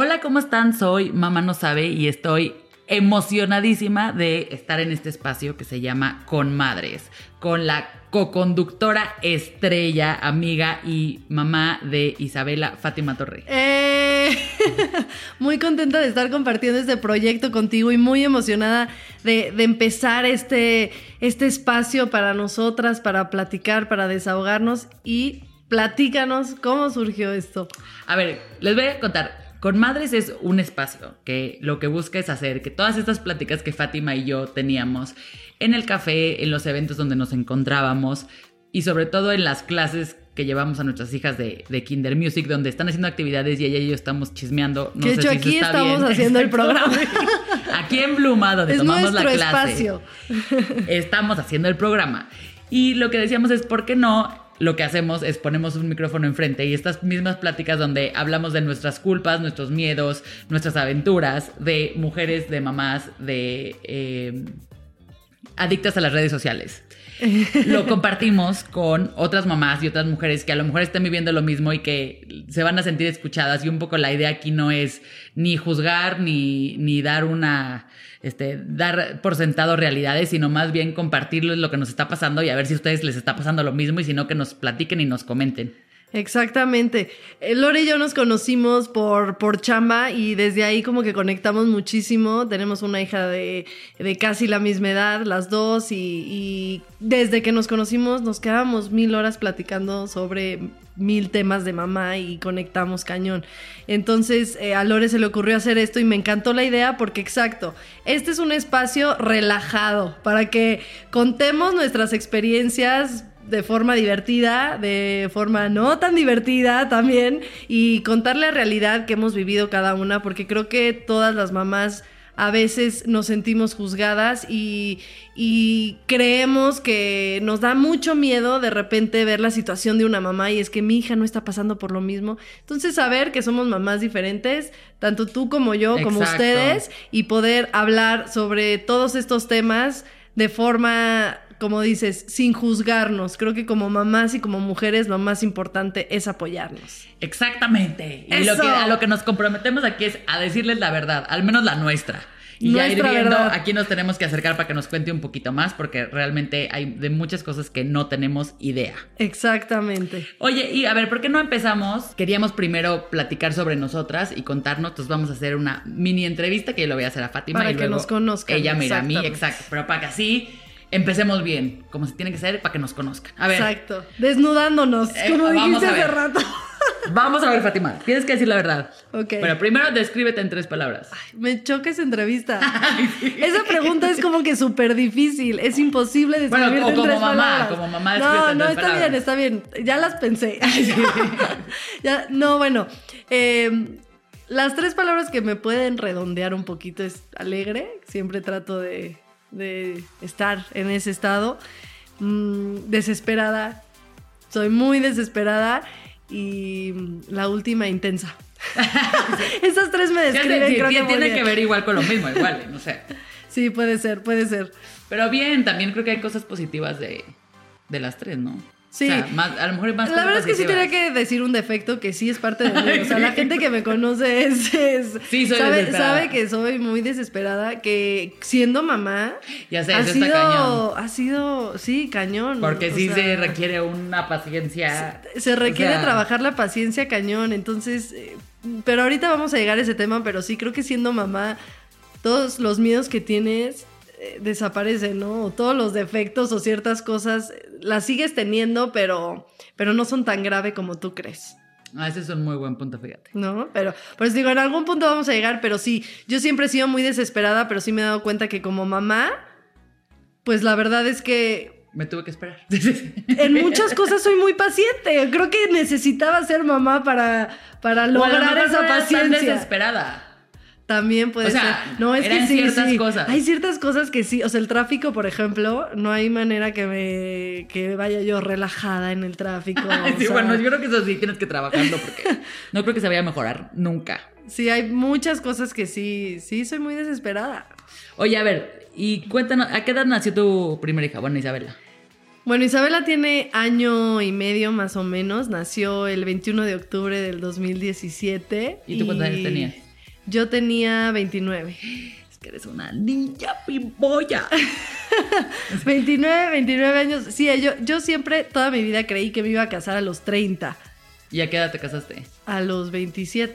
Hola, ¿cómo están? Soy Mamá No Sabe y estoy emocionadísima de estar en este espacio que se llama Con Madres, con la coconductora estrella, amiga y mamá de Isabela Fátima Torre. Eh, muy contenta de estar compartiendo este proyecto contigo y muy emocionada de, de empezar este, este espacio para nosotras, para platicar, para desahogarnos y platícanos cómo surgió esto. A ver, les voy a contar. Con Madres es un espacio que lo que busca es hacer que todas estas pláticas que Fátima y yo teníamos en el café, en los eventos donde nos encontrábamos y sobre todo en las clases que llevamos a nuestras hijas de, de Kinder Music, donde están haciendo actividades y ella y yo estamos chismeando. No que de sé hecho si aquí está estamos bien. haciendo el programa. Aquí en Bluma, donde es tomamos la clase. espacio. estamos haciendo el programa. Y lo que decíamos es, ¿por qué no? Lo que hacemos es ponemos un micrófono enfrente y estas mismas pláticas donde hablamos de nuestras culpas, nuestros miedos, nuestras aventuras, de mujeres, de mamás, de eh, adictas a las redes sociales. Lo compartimos con otras mamás y otras mujeres que a lo mejor estén viviendo lo mismo y que se van a sentir escuchadas. Y un poco la idea aquí no es ni juzgar ni, ni dar una, este, dar por sentado realidades, sino más bien compartirles lo que nos está pasando y a ver si a ustedes les está pasando lo mismo y si no que nos platiquen y nos comenten. Exactamente. Eh, Lore y yo nos conocimos por, por chamba y desde ahí como que conectamos muchísimo. Tenemos una hija de, de casi la misma edad, las dos, y, y desde que nos conocimos nos quedábamos mil horas platicando sobre mil temas de mamá y conectamos cañón. Entonces eh, a Lore se le ocurrió hacer esto y me encantó la idea porque exacto, este es un espacio relajado para que contemos nuestras experiencias de forma divertida, de forma no tan divertida también, y contar la realidad que hemos vivido cada una, porque creo que todas las mamás a veces nos sentimos juzgadas y, y, creemos que nos da mucho miedo de repente ver la situación de una mamá y es que mi hija no está pasando por lo mismo. Entonces saber que somos mamás diferentes, tanto tú como yo, como ustedes, y poder hablar sobre todos estos temas de forma como dices, sin juzgarnos. Creo que como mamás y como mujeres lo más importante es apoyarnos. Exactamente. Y Eso. lo que, a lo que nos comprometemos aquí es a decirles la verdad, al menos la nuestra. Y ya ir viendo, verdad. aquí nos tenemos que acercar para que nos cuente un poquito más, porque realmente hay de muchas cosas que no tenemos idea. Exactamente. Oye, y a ver, ¿por qué no empezamos? Queríamos primero platicar sobre nosotras y contarnos, entonces vamos a hacer una mini entrevista que yo le voy a hacer a Fátima Para y que luego nos conozcan, Ella me irá a mí, exacto, pero para que así empecemos bien, como se tiene que ser, para que nos conozcan. A ver, Exacto. Desnudándonos, Eh, como dijiste hace rato. vamos a ver, Fátima, tienes que decir la verdad. Ok. Pero primero descríbete en tres palabras. Me choca esa entrevista. Esa pregunta es como que súper difícil. Es imposible Bueno, describirte o en como tres mamá, palabras. como mamá No, en no, tres está bien, está bien. Ya las pensé. Ya, no, bueno. eh, las tres palabras que me pueden redondear un poquito es alegre. Siempre trato de, de estar en ese estado. Mm, desesperada. Soy muy desesperada. Y mm, la última, intensa. Esas tres me describen, sí, creo sí, que tiene bien. que ver igual con lo mismo, igual, no sé. Sí, puede ser, puede ser. Pero bien, también creo que hay cosas positivas de, de las tres, ¿no? Sí. O sea, más, a lo mejor hay más La verdad es que sí tenía que decir un defecto que sí es parte de mí. O sea, la gente que me conoce es, es- Sí, soy sabe, sabe que soy muy desesperada, que siendo mamá Ya sé, ha eso está sido, cañón. ha sido, sí, cañón. Porque sí sea, se requiere una paciencia. se requiere o sea, trabajar la paciencia cañón, entonces, eh, pero ahorita vamos a llegar a ese tema, pero sí creo que siendo mamá, todos los miedos que tienes eh, desaparecen, ¿no? O todos los defectos o ciertas cosas las sigues teniendo, pero, pero no son tan grave como tú crees. Ah, ese es un muy buen punto, fíjate. ¿no? Pero, pues digo, en algún punto vamos a llegar, pero sí, yo siempre he sido muy desesperada, pero sí me he dado cuenta que como mamá, pues la verdad es que me tuve que esperar. En muchas cosas soy muy paciente. Creo que necesitaba ser mamá para, para lograr esa no eras tan paciencia. desesperada. También puede O sea, ser. No, es eran que sí, ciertas sí. cosas. Hay ciertas cosas que sí. O sea, el tráfico, por ejemplo, no hay manera que me que vaya yo relajada en el tráfico. sí, sea, bueno, yo creo que eso sí tienes que trabajarlo porque no creo que se vaya a mejorar nunca. Sí, hay muchas cosas que sí, sí, soy muy desesperada. Oye, a ver, y cuéntanos, ¿a qué edad nació tu primera hija? Bueno, Isabela. Bueno, Isabela tiene año y medio más o menos. Nació el 21 de octubre del 2017. ¿Y tú cuántos años tenías? Yo tenía 29. Es que eres una niña pimpolla. 29, 29 años. Sí, yo, yo siempre, toda mi vida creí que me iba a casar a los 30, ¿Y a qué edad te casaste? a los 27.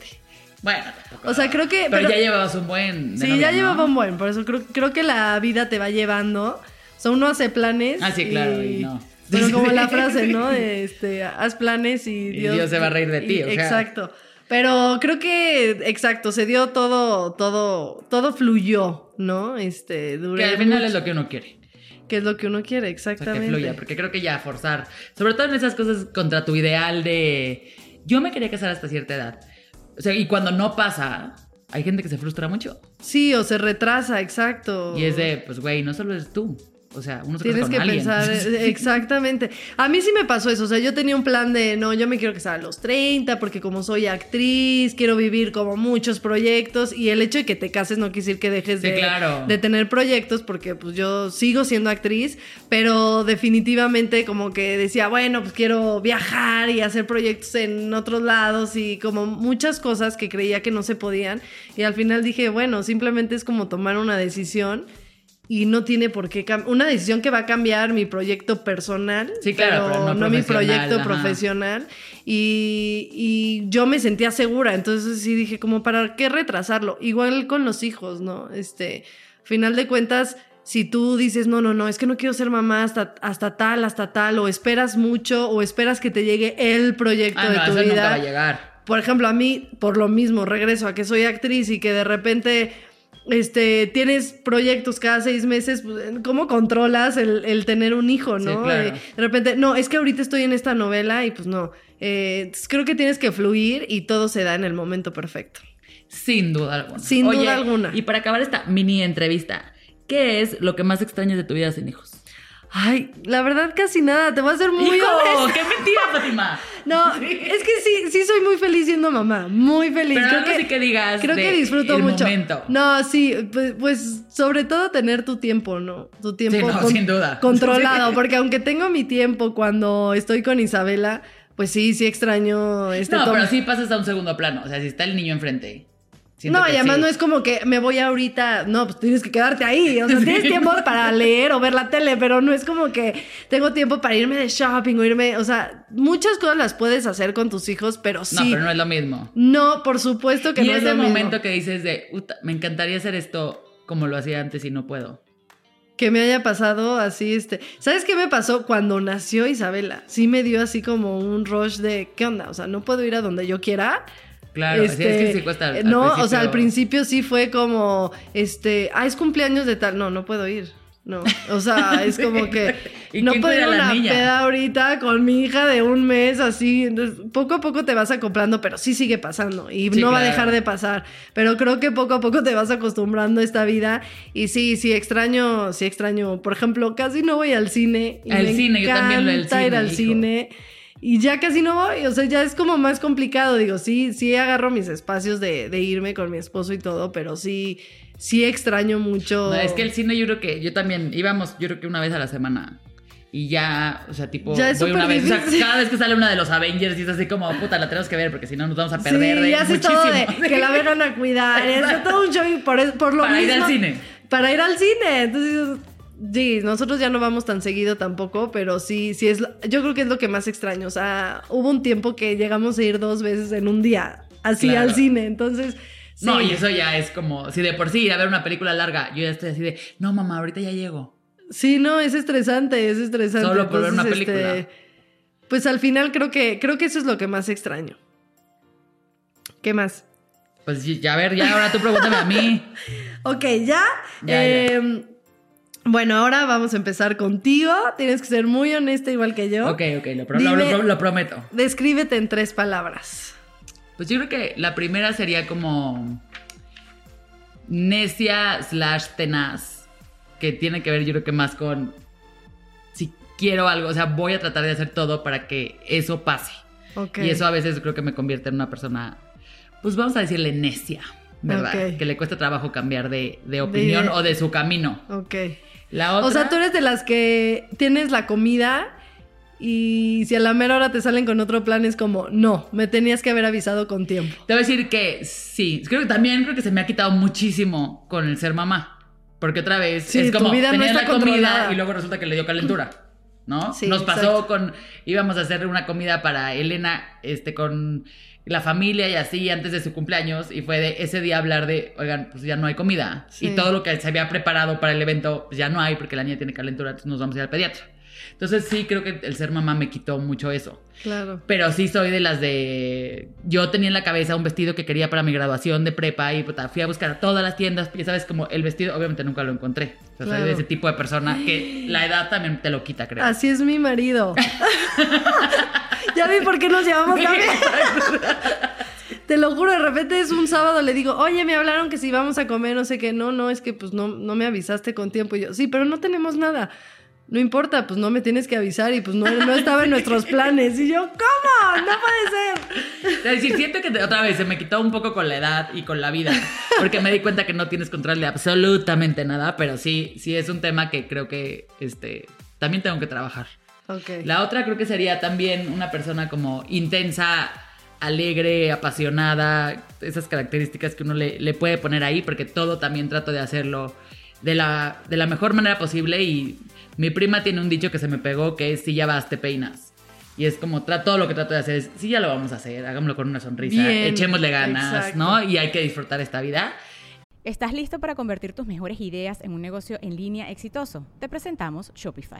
Bueno, tampoco. O sea, creo que... Pero, pero- ya llevabas un buen. Sí, novia, ya ¿no? llevaba un buen, por eso creo, creo que la vida te va llevando. O sea, uno hace planes. Ah, sí, claro, y no. Pero como la frase, ¿no? De este, haz planes y Y Dios, Dios se va a reír de ti, y- o sea. Exacto. Pero creo que, exacto, se dio todo, todo, todo fluyó, ¿no? Este, Que duré al final mucho- es lo que uno quiere. que es lo que uno quiere, O sea, que exactamente. fluya, porque creo que ya forzar, sobre todo en esas cosas contra tu ideal de yo me quería casar hasta cierta edad. O sea, y cuando no pasa, hay gente que se frustra mucho. Sí, o se retrasa, exacto. Y es de, pues güey, no solo eres tú. O sea, uno se Tienes que alguien. pensar, eh, exactamente. A mí sí me pasó eso, o sea, yo tenía un plan de, no, yo me quiero casar a los 30 porque como soy actriz, quiero vivir como muchos proyectos y el hecho de que te cases no quiere decir que dejes Sí, de, claro. de tener proyectos porque pues yo sigo siendo actriz, pero definitivamente como que decía, bueno, pues quiero viajar y hacer proyectos en otros lados y como muchas cosas que creía que no se podían y al final dije, bueno, simplemente es como tomar una decisión y no tiene por qué cambiar. Una decisión que va a cambiar mi proyecto personal, Sí, claro, pero no mi proyecto ajá. profesional. Y, y yo me sentía segura, entonces sí dije, como para qué retrasarlo. Igual con los hijos, ¿no? Este, final de cuentas, si tú dices, no, no, no, es que no quiero ser mamá hasta, hasta tal, hasta tal, o esperas mucho, o esperas que te llegue el proyecto Ah, de no, tu eso nunca va a vida. llegar. Por ejemplo, a mí, por lo mismo, regreso a que soy actriz y que de repente este, tienes proyectos cada seis meses, pues, ¿cómo controlas el, el tener un hijo, Sí, no? claro. Eh, de repente, no, es que ahorita estoy en esta novela y pues no. Eh, creo que tienes que fluir y todo se da en el momento perfecto. Sin duda alguna. Sin Oye, duda alguna. Y para acabar esta mini entrevista, ¿qué es lo que más extrañas de tu vida sin hijos? Ay, la verdad casi nada, te voy a hacer muy ¡Hijo! honesta. ¡Qué mentira, Fátima! No, es que sí, sí soy muy feliz siendo mamá, muy feliz. Pero creo algo que, sí que digas creo que disfruto el mucho. momento. No, sí, pues, pues, sobre todo tener tu tiempo, ¿no? Tu tiempo Sí, no, sin duda. controlado, porque aunque tengo mi tiempo cuando estoy con Isabela, pues sí, sí extraño este No, pero sí pasas a un segundo plano. O sea, si está el niño enfrente. Siento No, y además sí. no es como que me voy ahorita, no, pues tienes que quedarte ahí, o sea, tienes tiempo para leer o ver la tele, pero no es como que tengo tiempo para irme de shopping o irme, o sea, muchas cosas las puedes hacer con tus hijos, pero sí. No, pero no es lo mismo. No, por supuesto que y no es ese lo mismo. momento que dices de, "Uta, me encantaría hacer esto como lo hacía antes y no puedo. que me haya pasado así, este. ¿Sabes qué me pasó cuando nació Isabela? Sí me dio así como un rush de, ¿qué onda? O sea, no puedo ir a donde yo quiera. Claro, Este, es que sí cuesta. al- eh, al no, o sea, al principio. sí fue como, este, ah, es cumpleaños de tal. No, no puedo ir. No, o sea, es como que ¿Y no puedo ir a una niña? peda ahorita con mi hija de un mes, así. Entonces, poco a poco te vas acoplando, pero sí sigue pasando y Sí, no va a dejar de pasar. Pero creo que poco a poco te vas acostumbrando a esta vida y sí, sí extraño, sí extraño. Por ejemplo, casi no voy al cine. Y Al me cine, yo también lo del ir al hijo. cine. Y ya casi no voy, o sea, ya es como más complicado. Digo, sí, sí agarro mis espacios de, de irme con mi esposo y todo, pero sí, sí extraño mucho. No, es que el cine yo creo que yo también íbamos, yo creo que una vez a la semana. Y ya, o sea, tipo, Ya es voy una vez, o sea, cada vez que sale una de los Avengers y es así como, puta, la tenemos que ver porque si no nos vamos a perder sí, de ya muchísimo. todo de que la vengan a cuidar, es todo un show y por, por lo Para ir al cine. Para ir al cine. Entonces, sí, nosotros ya no vamos tan seguido tampoco, pero sí, sí es, yo creo que es lo que más extraño. O sea, hubo un tiempo que llegamos a ir dos veces en un día, así Claro. al cine. Entonces, sí. No, y eso ya es como, si de por sí ir a ver una película larga, yo ya estoy así de, no mamá, ahorita ya llego. Sí, no, es estresante, es estresante. Solo por ver una Entonces, película. este, pues al final creo que, creo que eso es lo que más extraño. ¿Qué más? Pues ya, a ver, ya ahora tú pregúntame a mí. Ok, ya. Ya, eh, Bueno, ahora vamos a empezar contigo. Tienes que ser muy honesta igual que yo. Ok, ok, lo, pro- Dime- lo- lo- lo prometo. Descríbete en tres palabras. Pues yo creo que la primera sería como necia slash tenaz, que tiene que ver yo creo que más con si quiero algo, o sea, voy a tratar de hacer todo para que eso pase. Ok. Y eso a veces creo que me convierte en una persona, pues vamos a decirle necia, ¿verdad? Que le cuesta trabajo cambiar de, de opinión De- o de su camino. Ok. La otra... O sea, tú eres de las que tienes la comida y si a la mera hora te salen con otro plan es como, no, me tenías que haber avisado con tiempo. Te voy a decir que sí, creo que también creo que se me ha quitado muchísimo con el ser mamá. Porque otra vez Sí, es como vida no tenía está la comida y luego resulta que le dio calentura. ¿No? Sí, Nos pasó exacto. con íbamos a hacer una comida para Elena este con la familia y así antes de su cumpleaños y fue de ese día hablar de, oigan, pues ya no hay comida Sí. y todo lo que se había preparado para el evento pues ya no hay porque la niña tiene calentura, entonces nos vamos a ir al pediatra. Entonces sí creo que el ser mamá me quitó mucho eso. Claro. Pero sí soy de las de. Yo tenía en la cabeza un vestido que quería para mi graduación de prepa y puta, fui a buscar a todas las tiendas. Ya sabes, como el vestido, obviamente nunca lo encontré. O sea, soy Claro. de ese tipo de persona que la edad también te lo quita, creo. Así es mi marido. ya vi por qué nos llevamos tan bien. Te lo juro, de repente es un sábado, le digo, oye, me hablaron que si vamos a comer, no sé qué, no, no, es que pues no, no me avisaste con tiempo. Y yo, sí, pero no tenemos nada. No importa, pues no me tienes que avisar y pues no, no estaba en nuestros planes. Y yo, ¿cómo? No puede ser. Es decir, siento que otra vez se me quitó un poco con la edad y con la vida. Porque me di cuenta que no tienes control de absolutamente nada. Pero sí, sí es un tema que creo que este, también tengo que trabajar. La otra creo que sería también una persona como intensa, alegre, apasionada, esas características que uno le, le puede poner ahí, porque todo también trato de hacerlo de la, de la mejor manera posible y mi prima tiene un dicho que se me pegó que es si ya vas, te peinas. Y es como todo lo que trato de hacer es, si ya lo vamos a hacer, hagámoslo con una sonrisa, Bien, echémosle ganas, exacto. ¿no? Y hay que disfrutar esta vida. ¿Estás listo para convertir tus mejores ideas en un negocio en línea exitoso? Te presentamos Shopify.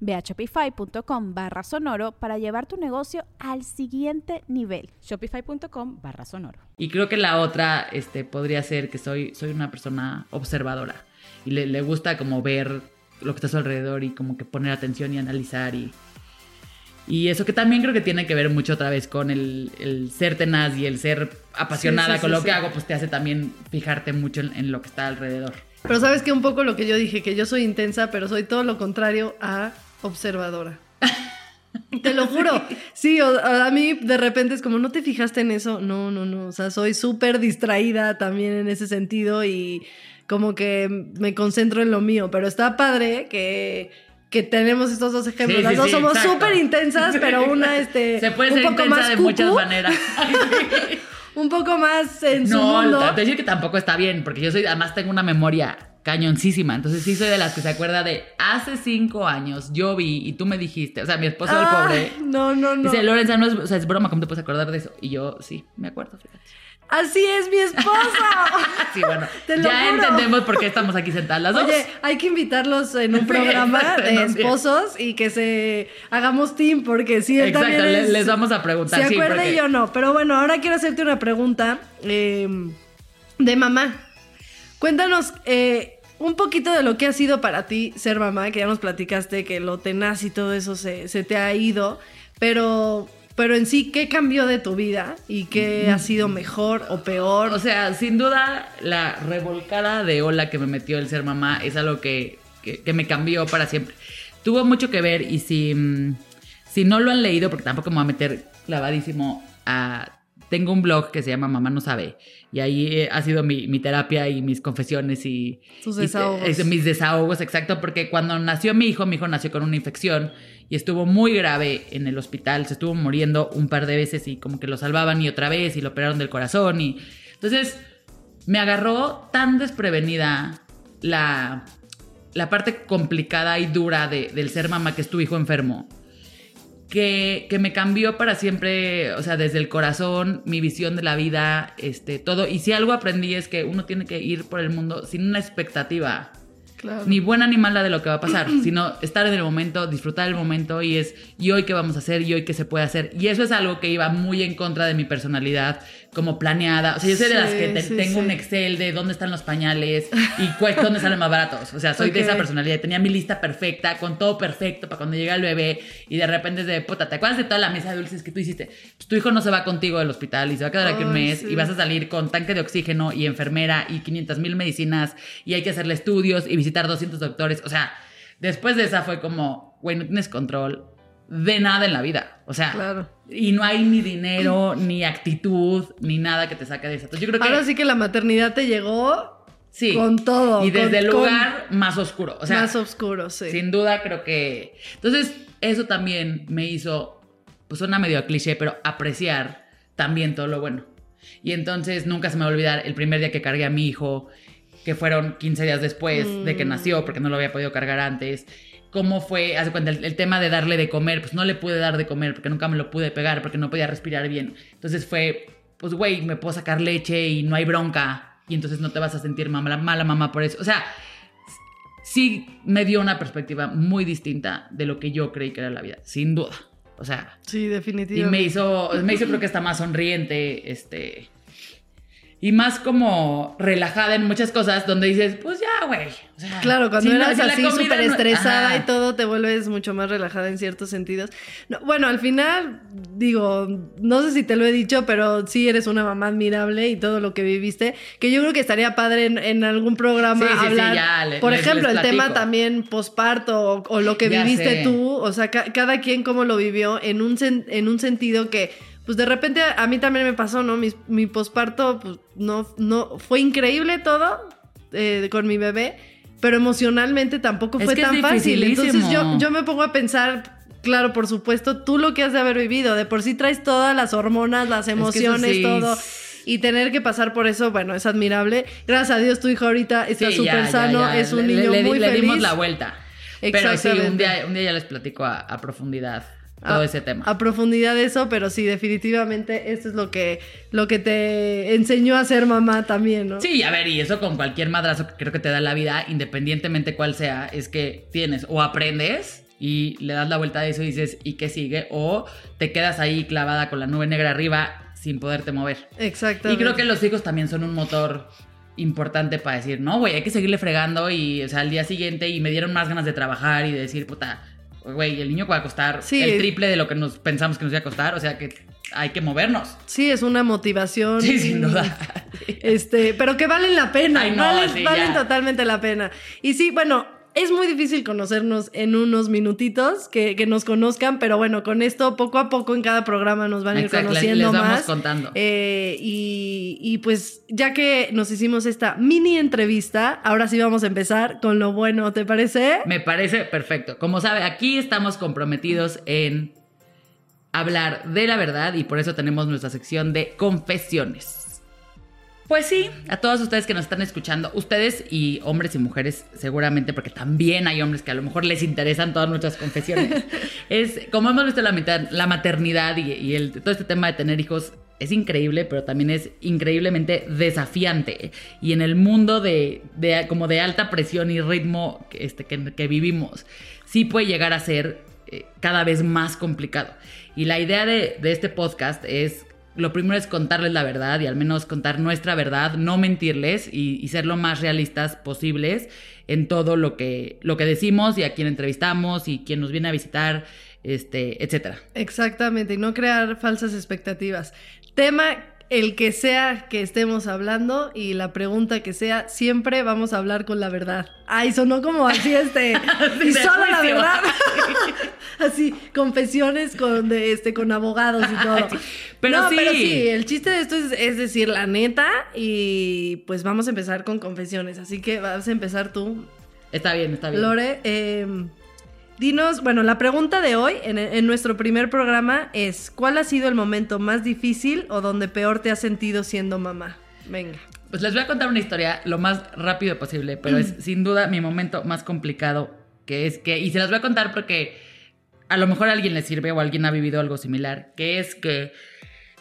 Ve a shopify.com barra sonoro para llevar tu negocio al siguiente nivel. Shopify.com barra sonoro. Y creo que la otra este, podría ser que soy, soy una persona observadora y le, le gusta como ver lo que está a su alrededor y como que poner atención y analizar y, y eso que también creo que tiene que ver mucho otra vez con el, el ser tenaz y el ser apasionada Sí, sí, con sí, lo que hago, pues te hace también fijarte mucho en, en lo que está alrededor. Pero sabes que un poco lo que yo dije, que yo soy intensa, pero soy todo lo contrario a observadora. Te lo juro. Sí, o- a mí de repente es como, ¿no te fijaste en eso? No, no, no. O sea, soy súper distraída también en ese sentido y como que me concentro en lo mío. Pero está padre que, que tenemos estos dos ejemplos. Sí, Las sí, dos sí, somos súper intensas, pero una este, Se puede un ser poco intensa más de cucú, muchas maneras. un poco más en su no, mundo. a decir que tampoco está bien, porque yo soy, además tengo una memoria cañoncísima, entonces sí soy de las que se acuerda de hace cinco años yo vi y tú me dijiste, o sea, mi esposo el Ay, pobre. No, no, no. Dice, Lorenza, no es, o sea, es broma, ¿cómo te puedes acordar de eso? Y yo, sí, me acuerdo, fíjate. Así es mi esposa. Sí, bueno, Te lo ya juro. entendemos por qué estamos aquí sentadas las dos. Oye, hay que invitarlos en un Sí, programa de esposos y que se hagamos team, porque sí, él Exacto, también le- es- les vamos a preguntar. Se sí, porque- y yo no. Pero bueno, ahora quiero hacerte una pregunta eh, de mamá. Cuéntanos eh, un poquito de lo que ha sido para ti ser mamá, que ya nos platicaste que lo tenaz y todo eso se, se te ha ido, pero, pero en sí, ¿qué cambió de tu vida y qué ha sido mejor o peor? O sea, sin duda, la revolcada de ola que me metió el ser mamá es algo que, que- me cambió para siempre. Tuvo mucho que ver y si, mm, si no lo han leído, porque tampoco me voy a meter clavadísimo a tengo un blog que se llama Mamá no sabe y ahí eh, ha sido mi, mi terapia y mis confesiones y... Tus y- desahogos. es- mis desahogos, exacto, porque cuando nació mi hijo, mi hijo nació con una infección y estuvo muy grave en el hospital, se estuvo muriendo un par de veces y como que lo salvaban y otra vez y lo operaron del corazón y... Entonces me agarró tan desprevenida la, la parte complicada y dura de- del ser mamá que es tu hijo enfermo que, que me cambió para siempre, o sea, desde el corazón, mi visión de la vida, este, todo. Y si algo aprendí es que uno tiene que ir por el mundo sin una expectativa, Claro. ni buena ni mala de lo que va a pasar, sino estar en el momento, disfrutar el momento y es, ¿y hoy qué vamos a hacer? ¿Y hoy qué se puede hacer? Y eso es algo que iba muy en contra de mi personalidad, como planeada. O sea, yo soy de las que te- sí, tengo un. Excel de dónde están los pañales y cuál- dónde salen más baratos. O sea, soy de esa personalidad. Tenía mi lista perfecta, con todo perfecto para cuando llega el bebé y de repente es de, puta, ¿te acuerdas de toda la mesa de dulces que tú hiciste? Pues tu hijo no se va contigo del hospital y se va a quedar aquí un mes y vas a salir con tanque de oxígeno y enfermera y 500 mil medicinas y hay que hacerle estudios y visitar 200 doctores. O sea, después de esa fue como, güey, no tienes control de nada en la vida. O sea, Claro. y no hay ni dinero, ni actitud, ni nada que te saque de eso. Entonces, yo creo que Ahora sí que la maternidad te llegó sí. con todo. y desde con- el lugar más oscuro. O sea, más oscuro, sí. sin duda creo que... Entonces, eso también me hizo, pues suena medio cliché, pero apreciar también todo lo bueno. Y entonces nunca se me va a olvidar el primer día que cargué a mi hijo, que fueron 15 días después de que Mm. nació, porque no lo había podido cargar antes. ¿Cómo fue? Hace cuenta, el, el tema de darle de comer, pues no le pude dar de comer porque nunca me lo pude pegar, porque no podía respirar bien. Entonces fue, pues güey, me puedo sacar leche y no hay bronca. Y entonces no te vas a sentir mala, mala mamá por eso. O sea, sí me dio una perspectiva muy distinta de lo que yo creí que era la vida, sin duda. O sea, Sí, y definitivamente. me hizo, me hizo creo que está más sonriente, este, y más como relajada en muchas cosas donde dices, pues ya, güey. O sea, Claro, cuando si eras así súper no- estresada Ajá. y todo, te vuelves mucho más relajada en ciertos sentidos. No, bueno, al final, digo, no sé si te lo he dicho, pero sí eres una mamá admirable y todo lo que viviste, que yo creo que estaría padre en, en algún programa Sí, sí, sí, hablar, ya, le- por les- ejemplo, les el tema también posparto o, o lo que Ya viviste sé. tú, o sea, ca- cada quien cómo lo vivió en un, en un sentido que pues de repente a mí también me pasó, ¿no? Mi, mi posparto, pues no, no, fue increíble todo eh, con mi bebé, pero emocionalmente tampoco Es fue tan fácil. Entonces yo, yo me pongo a pensar, claro, por supuesto, tú lo que has de haber vivido, de por sí traes todas las hormonas, las emociones, sí. todo. Y tener que pasar por eso, bueno, es admirable. Gracias a Dios tu hijo ahorita está súper sano, ya. es un Le- niño le, muy le feliz. dimos la vuelta. Pero sí, un día, un día ya les platico a, a profundidad todo a, ese tema. A profundidad de eso, pero sí, definitivamente esto es lo que, lo que te enseñó a ser mamá también, ¿no? Sí, a ver, y eso con cualquier madrazo que creo que te da la vida, independientemente cuál sea, es que tienes o aprendes y le das la vuelta a eso y dices, ¿y qué sigue? O te quedas ahí clavada con la nube negra arriba sin poderte mover. Y Exactamente. creo que los hijos también son un motor importante para decir, no, güey, hay que seguirle fregando y, o sea, al día siguiente y me dieron más ganas de trabajar y de decir, puta, güey, el niño va a costar Sí. el triple de lo que nos pensamos que nos iba a costar, o sea que hay que movernos. Sí, es una motivación. Sí, sin duda. Este, pero que valen la pena. Ay, no, valen sí, valen totalmente la pena. Y sí, bueno, es muy difícil conocernos en unos minutitos, que, que nos conozcan, pero bueno, con esto poco a poco en cada programa nos van a ir les- conociendo les vamos más. contando. Eh, y, y pues ya que nos hicimos esta mini entrevista, ahora sí vamos a empezar con lo bueno, ¿te parece? Me parece perfecto. Como sabe, aquí estamos comprometidos en hablar de la verdad y por eso tenemos nuestra sección de confesiones. Pues sí, a todos ustedes que nos están escuchando, ustedes y hombres y mujeres seguramente, porque también hay hombres que a lo mejor les interesan todas nuestras confesiones. es como hemos visto la, mitad, la maternidad y, y el, todo este tema de tener hijos es increíble, pero también es increíblemente desafiante. Y en el mundo de, de- como de alta presión y ritmo que, este, que, que vivimos, sí puede llegar a ser eh, cada vez más complicado. Y la idea de, de este podcast es, lo primero es contarles la verdad y al menos contar nuestra verdad, no mentirles y, ser lo más realistas posibles en todo lo que, lo que decimos y a quién entrevistamos y quién nos viene a visitar, este, etcétera. Exactamente, y no crear falsas expectativas. Tema el que sea que estemos hablando y la pregunta que sea, siempre vamos a hablar con la verdad. Ay, sonó como así este. y solo la verdad. así, confesiones con, de, este, con abogados y todo. Pero no, sí. pero sí, el chiste de esto es, es decir la neta y pues vamos a empezar con confesiones. Así que vas a empezar tú, Está bien, está bien. Lore. eh, dinos, bueno, la pregunta de hoy en, en nuestro primer programa es, ¿cuál ha sido el momento más difícil o donde peor te has sentido siendo mamá? Venga. Pues les voy a contar una historia lo más rápido posible, pero es sin duda mi momento más complicado, que es que, y se las voy a contar porque a lo mejor a alguien le sirve o alguien ha vivido algo similar, que es que,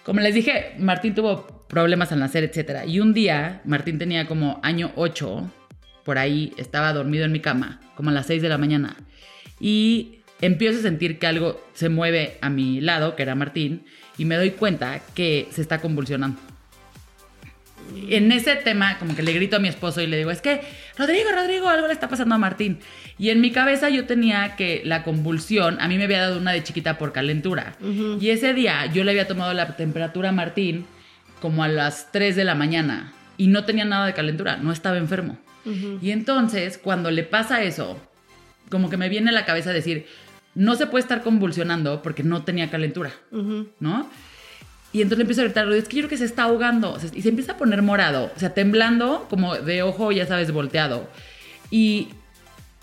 como les dije, Martín tuvo problemas al nacer, etcétera, y un día Martín tenía como año 8, por ahí estaba dormido en mi cama, como a las 6 de la mañana, y empiezo a sentir que algo se mueve a mi lado, que era Martín, y me doy cuenta que se está convulsionando en ese tema, como que le grito a mi esposo y le digo, es que, Rodrigo, Rodrigo, algo le está pasando a Martín. Y en mi cabeza yo tenía que la convulsión, a mí me había dado una de chiquita por calentura. Y ese día yo le había tomado la temperatura a Martín como a las 3 de la mañana y no tenía nada de calentura, no estaba enfermo. Y entonces, cuando le pasa eso, como que me viene a la cabeza decir, no se puede estar convulsionando porque no tenía calentura, ¿no? Y entonces le empiezo a gritar, es que yo creo que se está ahogando. O sea, Y se empieza a poner morado, o sea, temblando como de ojo, ya sabes, volteado. Y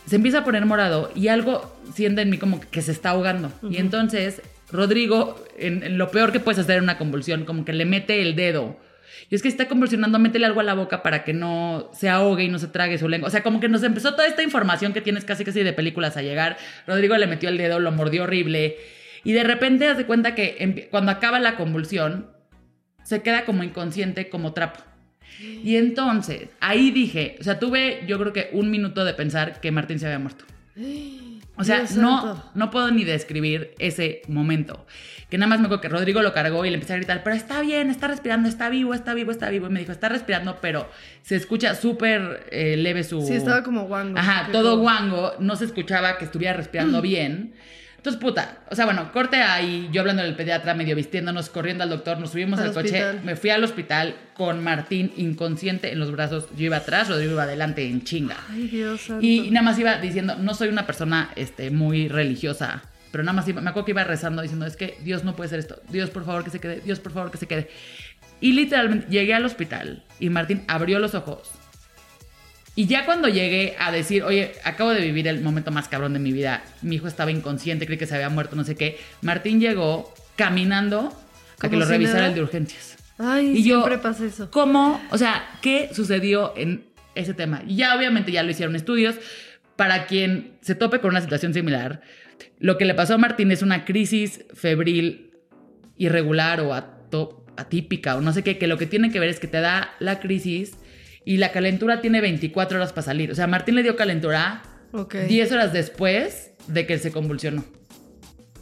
se empieza a poner morado y algo siente en mí como que se está ahogando. Y entonces Rodrigo, en, en lo peor que puedes hacer en una convulsión, como que le mete el dedo. Y es que está convulsionando, métele algo a la boca para que no se ahogue y no se trague su lengua. O sea, como que nos empezó toda esta información que tienes casi casi de películas a llegar. Rodrigo le metió el dedo, lo mordió horrible. Y de repente haz de cuenta que cuando acaba la convulsión, se queda como inconsciente, como trapo. Y entonces, ahí dije, o sea, tuve yo creo que un minuto de pensar que Martín se había muerto. O sea, Dios no, santo. no puedo ni describir ese momento. Que nada más me acuerdo que Rodrigo lo cargó y le empecé a gritar, pero está bien, está respirando, está vivo, está vivo, está vivo. Y me dijo, está respirando, pero se escucha súper eh, leve su... Sí, estaba como guango. Ajá, todo guango, no se escuchaba que estuviera respirando bien. Entonces, puta, o sea, bueno, corte ahí, yo hablando del pediatra, medio vistiéndonos, corriendo al doctor, nos subimos Al al, coche, me fui al hospital con Martín inconsciente en los brazos, yo iba atrás, Rodrigo iba adelante en chinga. Ay, Dios santo. Y nada más iba diciendo, no soy una persona este, muy religiosa, pero nada más iba, me acuerdo que iba rezando diciendo, es que Dios no puede ser esto, Dios por favor que se quede, Dios por favor que se quede. Y literalmente llegué al hospital y Martín abrió los ojos. Y ya cuando llegué a decir, oye, acabo de vivir el momento más cabrón de mi vida, mi hijo estaba inconsciente, creí que se había muerto, no sé qué, Martín llegó caminando a que lo si revisara nada. el de urgencias. Ay, Y yo- siempre pasa eso. ¿Cómo? O sea, ¿qué sucedió en ese tema? Y ya obviamente ya lo hicieron estudios. Para quien se tope con una situación similar, lo que le pasó a Martín es una crisis febril irregular o atípica o no sé qué, que lo que tiene que ver es que te da la crisis y la calentura tiene 24 horas para salir. O sea, Martín le dio calentura Ok. 10 horas después de que se convulsionó.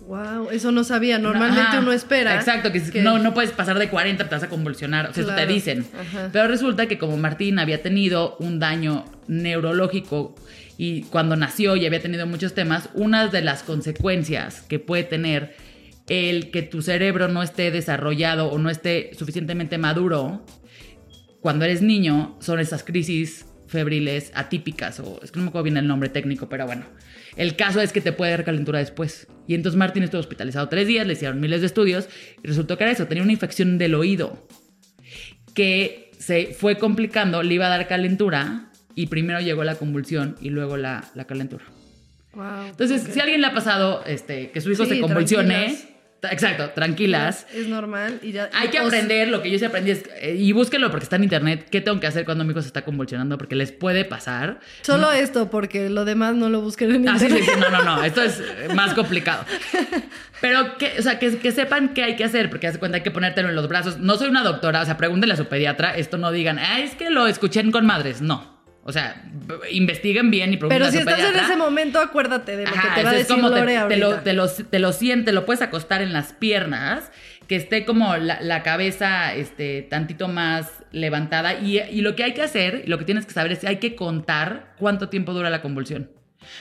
Wow, eso no sabía. Normalmente Ajá, uno espera. Exacto, que, que- no, no puedes pasar de 40, te vas a convulsionar. O sea, eso te dicen. ajá. Pero resulta que como Martín había tenido un daño neurológico y cuando nació y había tenido muchos temas, una de las consecuencias que puede tener el que tu cerebro no esté desarrollado o no esté suficientemente maduro cuando eres niño son esas crisis febriles atípicas o es que no me acuerdo bien el nombre técnico, pero bueno. El caso es que te puede dar calentura después. Y entonces Martín estuvo hospitalizado tres días, le hicieron miles de estudios y resultó que era eso, tenía una infección del oído que se fue complicando, le iba a dar calentura y primero llegó la convulsión y luego la, la calentura. Wow, Entonces, si a alguien le ha pasado este, que su hijo Sí, se convulsione. Exacto, tranquilas. Es normal y ya. Hay que aprender, lo que yo sí aprendí es, eh, y búsquenlo porque está en internet, qué tengo que hacer cuando mi hijo se está convulsionando, porque les puede pasar. Solo esto, porque lo demás no lo busquen en Ah, sí, internet. sí, sí, no, no, no, esto es eh, más complicado. Pero que, o sea, que, que sepan qué hay que hacer, porque hace cuenta hay que ponértelo en los brazos. No soy una doctora, o sea, pregúntenle a su pediatra, esto no digan, ah, es que lo escuché en con madres, no. O sea, investiguen bien y pregunten Pero si estás en ese momento, acuérdate de lo Ajá, que te va a decir como Lore te, ahorita. lo, te, lo, te lo siente, lo puedes acostar en las piernas, que esté como la, la cabeza este, tantito más levantada. Y, y lo que hay que hacer, lo que tienes que saber es que hay que contar cuánto tiempo dura la convulsión.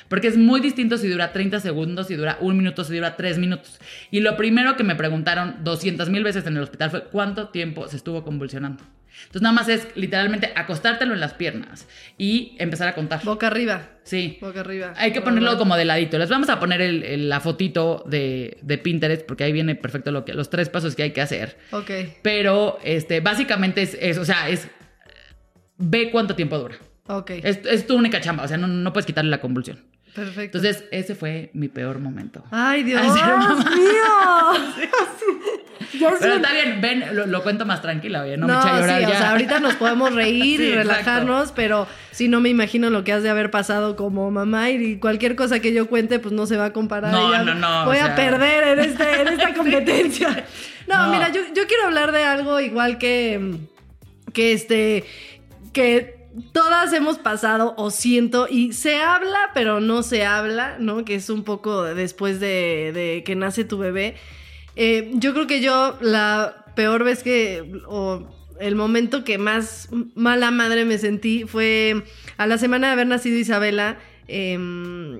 Porque es muy distinto si dura 30 segundos, si dura un minuto, si dura tres minutos. Y lo primero que me preguntaron 200 mil veces en el hospital fue cuánto tiempo se estuvo convulsionando. Entonces nada más es literalmente acostártelo en las piernas y empezar a contar. Boca arriba. Sí. Boca arriba. Hay que ponerlo como de ladito. Les vamos a poner el- el- la fotito de, de Pinterest porque ahí viene perfecto lo que, los tres pasos que hay que hacer. Ok. Pero este, básicamente es, es, o sea, es ve cuánto tiempo dura. Ok. Es, es tu única chamba, o sea, no, no puedes quitarle la convulsión. Perfecto. Entonces, ese fue mi peor momento. Ay, Dios mío. Pero está bien, ven, lo, lo cuento más tranquila, oye, no, No, me echa a llorar sí, ya. o sea, ahorita nos podemos reír Sí, y exacto. relajarnos, pero si no me imagino lo que has de haber pasado como mamá y cualquier cosa que yo cuente, pues no se va a comparar. No, ya no, no, Voy o a perder en, este, en esta competencia. No, No. mira, yo, yo quiero hablar de algo igual que, que este, que todas hemos pasado o siento y se habla, pero no se habla, ¿no? Que es un poco después de, de que nace tu bebé. Eh, yo creo que yo la peor vez que, o el momento que más mala madre me sentí fue a la semana de haber nacido Isabela. em,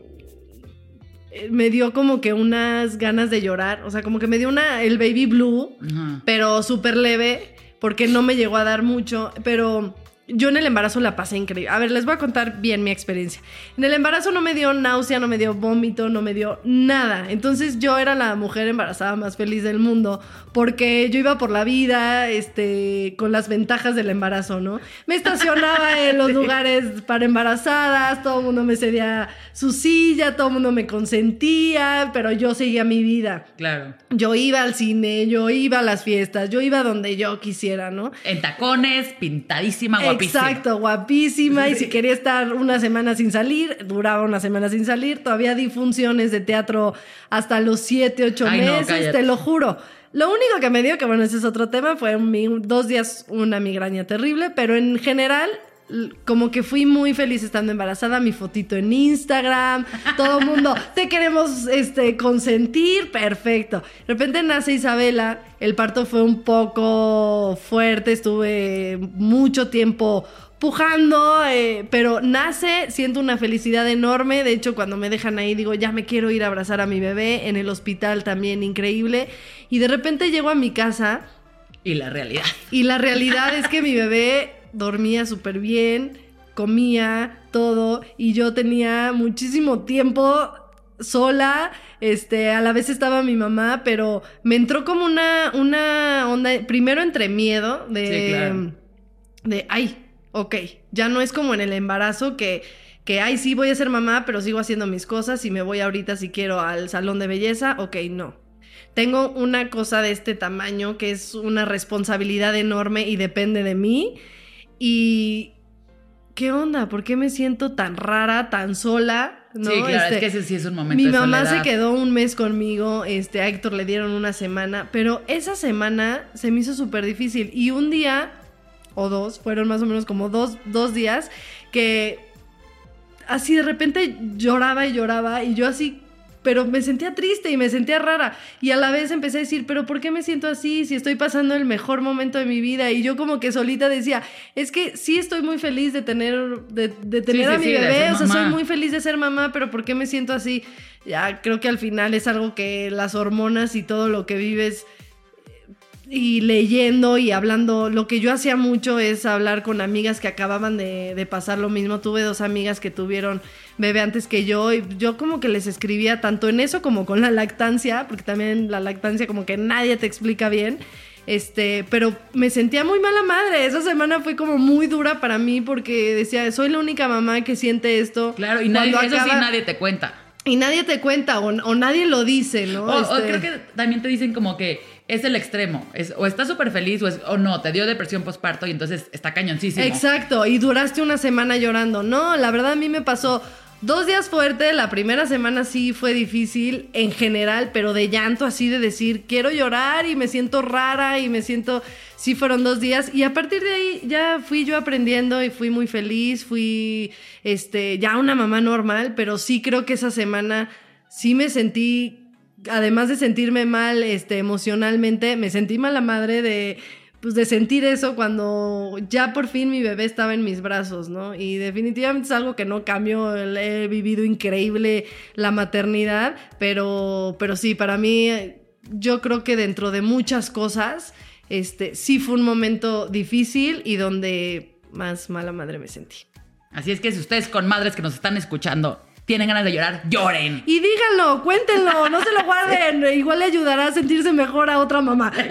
eh, me dio como que unas ganas de llorar, o sea, como que me dio una, el baby blue, pero súper leve, porque no me llegó a dar mucho, pero yo en el embarazo la pasé increíble. A ver, les voy a contar bien mi experiencia. En el embarazo no me dio náusea, no me dio vómito, no me dio nada. Entonces yo era la mujer embarazada más feliz del mundo, porque yo iba por la vida, este, con las ventajas del embarazo, ¿no? Me estacionaba en los lugares para embarazadas, todo el mundo me cedía su silla, todo el mundo me consentía, pero yo seguía mi vida. Claro. Yo iba al cine, yo iba a las fiestas, yo iba donde yo quisiera, ¿no? En tacones, pintadísima, guapísima. Exacto, guapísima. Y si quería estar una semana sin salir, duraba una semana sin salir. Todavía di funciones de teatro hasta los 7, 8 Ay, no, meses, te lo juro. Lo único que me dio, que bueno, ese es otro tema, fue dos días una migraña terrible, pero en general como que fui muy feliz estando embarazada, mi fotito en Instagram, todo el mundo, te queremos este, consentir, perfecto. De repente nace Isabela, el parto fue un poco fuerte, estuve mucho tiempo pujando, eh, pero nace, siento una felicidad enorme. De hecho, cuando me dejan ahí, digo, ya me quiero ir a abrazar a mi bebé. En el hospital también, increíble. Y de repente llego a mi casa Y la realidad. y la realidad es que mi bebé dormía súper bien, comía todo y yo tenía muchísimo tiempo sola, este, a la vez estaba mi mamá, pero me entró como una, una onda, primero entre miedo de, Sí, claro. de, ay, ok, ya no es como en el embarazo que, que, ay, sí voy a ser mamá, pero sigo haciendo mis cosas y me voy ahorita si quiero al salón de belleza, ok, no. Tengo una cosa de este tamaño que es una responsabilidad enorme y depende de mí. Y... ¿Qué onda? ¿Por qué me siento tan rara, tan sola? ¿No? Sí, claro, Este, es que ese sí es un momento mi de mamá soledad. se quedó un mes conmigo, este, a Héctor le dieron una semana, pero esa semana se me hizo súper difícil. Y un día, o dos, fueron más o menos como dos, dos días, que así de repente lloraba y lloraba, y yo así, pero me sentía triste y me sentía rara. Y a la vez empecé a decir, pero ¿por qué me siento así si estoy pasando el mejor momento de mi vida? Y yo como que solita decía, es que sí estoy muy feliz de tener, de, de tener sí, a mi sí, bebé, o sea, soy muy feliz de ser mamá, pero ¿por qué me siento así? Ya creo que al final es algo que las hormonas y todo lo que vives y leyendo y hablando, lo que yo hacía mucho es hablar con amigas que acababan de, de pasar lo mismo. Tuve dos amigas que tuvieron bebé antes que yo y yo como que les escribía tanto en eso como con la lactancia, porque también la lactancia como que nadie te explica bien. Este, pero me sentía muy mala madre. Esa semana fue como muy dura para mí porque decía, soy la única mamá que siente esto. Claro, y nadie, eso sí nadie te cuenta. Y nadie te cuenta o, o nadie lo dice, ¿no? O, o Este- creo que también te dicen como que es el extremo. O estás súper feliz o no, te dio depresión postparto y entonces está cañoncísimo. Exacto, y duraste una semana llorando. No, la verdad a mí me pasó dos días fuerte, la primera semana sí fue difícil en general, pero de llanto así de decir, quiero llorar y me siento rara y me siento, sí fueron dos días y a partir de ahí ya fui yo aprendiendo y fui muy feliz, fui este ya una mamá normal, pero sí creo que esa semana sí me sentí además de sentirme mal este, emocionalmente, me sentí mala madre de pues de sentir eso cuando ya por fin mi bebé estaba en mis brazos, ¿no? Y definitivamente es algo que no cambió, he vivido increíble la maternidad, pero, pero sí, para mí yo creo que dentro de muchas cosas, este, sí fue un momento difícil y donde más mala madre me sentí. Así es que si ustedes con madres que nos están escuchando tienen ganas de llorar, lloren. Y díganlo, cuéntenlo, no se lo guarden, igual le ayudará a sentirse mejor a otra mamá.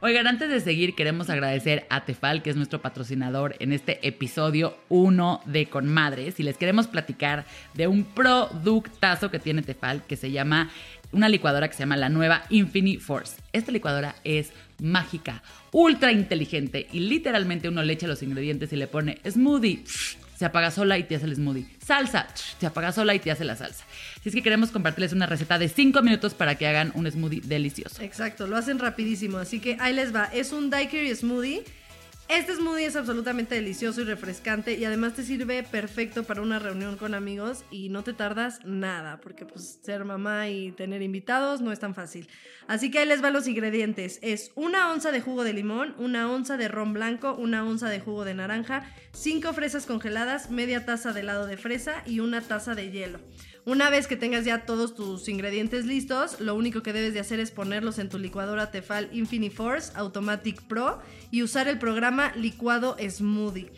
Oigan, antes de seguir, queremos agradecer a Tefal, que es nuestro patrocinador en este episodio 1 de Con Madres. Y les queremos platicar de un productazo que tiene Tefal, que se llama una licuadora que se llama la nueva Infinity Force. Esta licuadora es mágica, ultra inteligente y literalmente uno le echa los ingredientes y le pone smoothie se apaga sola y te hace el smoothie. Salsa, se apaga sola y te hace la salsa. Así es que queremos compartirles una receta de 5 minutos para que hagan un smoothie delicioso. Exacto, lo hacen rapidísimo. Así que ahí les va. Es un daiquiri smoothie este smoothie es absolutamente delicioso y refrescante y además te sirve perfecto para una reunión con amigos y no te tardas nada, porque pues ser mamá y tener invitados no es tan fácil. Así que ahí les van los ingredientes. Es una onza de jugo de limón, una onza de ron blanco, una onza de jugo de naranja, cinco fresas congeladas, media taza de helado de fresa y una taza de hielo. Una vez que tengas ya todos tus ingredientes listos, lo único que debes de hacer es ponerlos en tu licuadora Tefal Force Automatic Pro y usar el programa Licuado Smoothie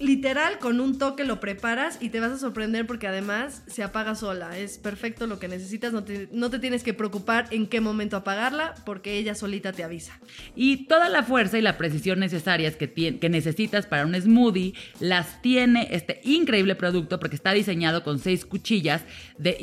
literal con un toque lo preparas y te vas a sorprender porque además se apaga sola. Es perfecto lo que necesitas, no te, no te, tienes que preocupar en qué momento apagarla porque ella solita te avisa. Y toda la fuerza y la precisión necesarias que, que necesitas para un smoothie las tiene este increíble producto porque está diseñado con seis cuchillas de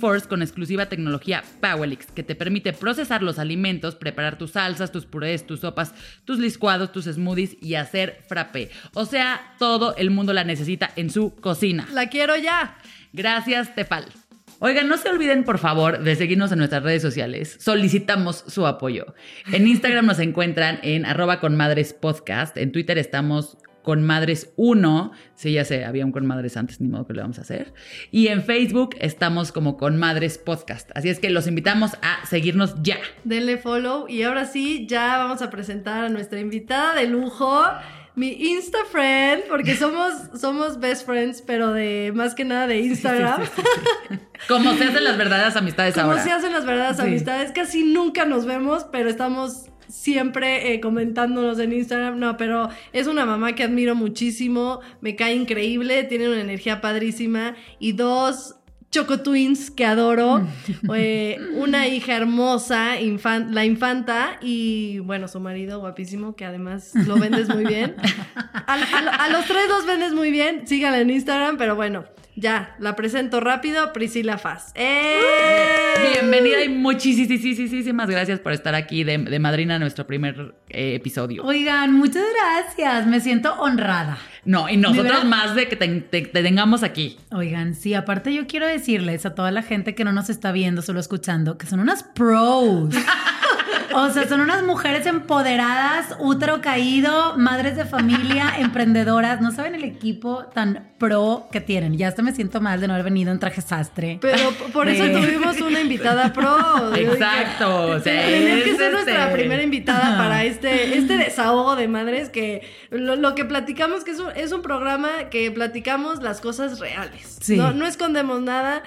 Force con exclusiva tecnología Powelix que te permite procesar los alimentos, preparar tus salsas, tus purés, tus sopas, tus licuados, tus smoothies y hacer frappé. O sea, todo todo el mundo la necesita en su cocina. La quiero ya. Gracias, Tefal. Oigan, no se olviden, por favor, de seguirnos en nuestras redes sociales. Solicitamos su apoyo. En Instagram nos encuentran en arroba con madres podcast. En Twitter estamos con madres 1. Sí, ya sé, había un con madres antes, ni modo que lo vamos a hacer. Y en Facebook estamos como con madres podcast. Así es que los invitamos a seguirnos ya. Denle follow. Y ahora sí, ya vamos a presentar a nuestra invitada de lujo mi Insta friend, porque somos, somos best friends, pero de más que nada de Instagram. Como se hacen las verdaderas amistades ahora. Como se hacen las verdaderas amistades. Casi nunca nos vemos, pero estamos siempre eh, comentándonos en Instagram. No, pero es una mamá que admiro muchísimo, me cae increíble, tiene una energía padrísima y dos Choco Twins que adoro, eh, una hija hermosa, la infanta y bueno, su marido guapísimo que además lo vendes muy bien. A, los tres los vendes muy bien, síganla en Instagram, pero bueno, ya, la presento rápido, Priscila Faz. ¡Eh! Bienvenida y muchísimas gracias por estar aquí de, madrina en nuestro primer eh, episodio. Oigan, muchas gracias, me siento honrada. No, y nosotros más de que te, tengamos aquí. Oigan, sí, aparte yo quiero decirles a toda la gente que no nos está viendo, solo escuchando, que son unas pros. O sea, son unas mujeres empoderadas, útero caído, madres de familia, emprendedoras. No saben el equipo tan pro que tienen. Ya hasta me siento mal de no haber venido en traje sastre. Pero por eso tuvimos una invitada pro. Exacto. O sea, que ser nuestra primera invitada para este, este desahogo de madres que lo, que platicamos que es un, es un programa que platicamos las cosas reales. No, no escondemos nada.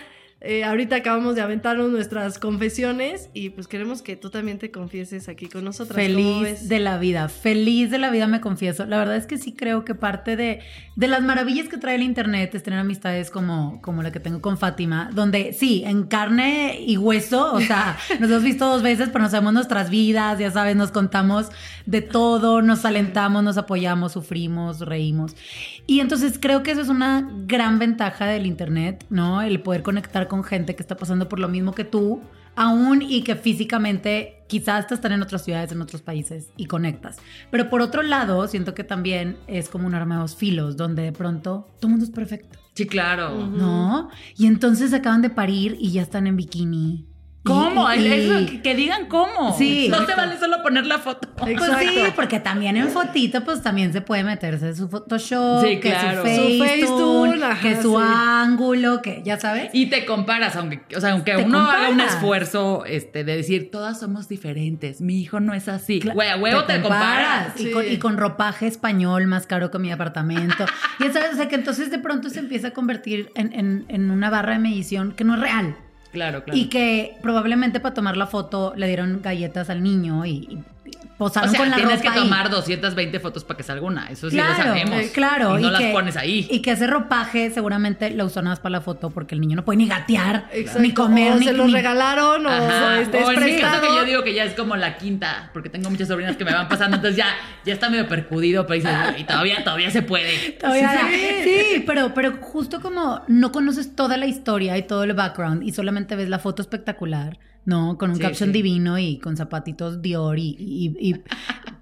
Eh, ahorita acabamos de aventarnos nuestras confesiones y pues queremos que tú también te confieses aquí con nosotras. Feliz de la vida, feliz de la vida me confieso. La verdad es que sí creo que parte de, de las maravillas que trae el internet es tener amistades como, como la que tengo con Fátima, donde sí, en carne y hueso, o sea, nos hemos visto dos veces, pero nos sabemos nuestras vidas, ya sabes, nos contamos de todo, nos alentamos, nos apoyamos, sufrimos, reímos. Y entonces creo que eso es una gran ventaja del internet, ¿no? El poder conectar con con gente que está pasando por lo mismo que tú, aún y que físicamente quizás están en otras ciudades, en otros países y conectas. Pero por otro lado, siento que también es como un arma de dos filos, donde de pronto todo mundo es perfecto. Sí, claro. ¿No? Y entonces acaban de parir y ya están en bikini ¿Cómo? Y- y- Eso, que, que digan cómo. Sí. No se Exacto. vale solo poner la foto. Pues Exacto. sí, porque también en fotito, pues también se puede meterse su Photoshop, Sí, que claro. su Su Facetune, que su sí. ángulo, que ya sabes. Y te comparas, aunque, o sea, aunque Te uno haga un comparas. esfuerzo este, de decir, todas somos diferentes, mi hijo no es así. Güey, a huevo te, comparas. Y, Sí. con, y con ropaje español más caro que mi apartamento. y ya sabes, o sea, que entonces de pronto se empieza a convertir en, en- en una barra de medición que no es real. Claro, claro. Y que probablemente para tomar la foto le dieron galletas al niño y, posaron o sea, con la tienes ropa que ahí. tomar 220 fotos para que salga una. Eso sí lo Claro, sabemos. eh, claro. Y no las que- pones ahí. Y que ese ropaje seguramente lo usó nada más para la foto porque el niño no puede ni gatear, Exacto. ni comer, o ni se los ni- regalaron o Ajá. este, o caso prestado. que yo digo que ya es como la quinta, porque tengo muchas sobrinas que me van pasando, entonces ya, ya está medio percudido, pero dices, y todavía, todavía se puede. Todavía sí. Sí, pero, pero justo como no conoces toda la historia y todo el background y solamente ves la foto espectacular, ¿no? Con un Sí, caption sí. divino y con zapatitos Dior y, y- y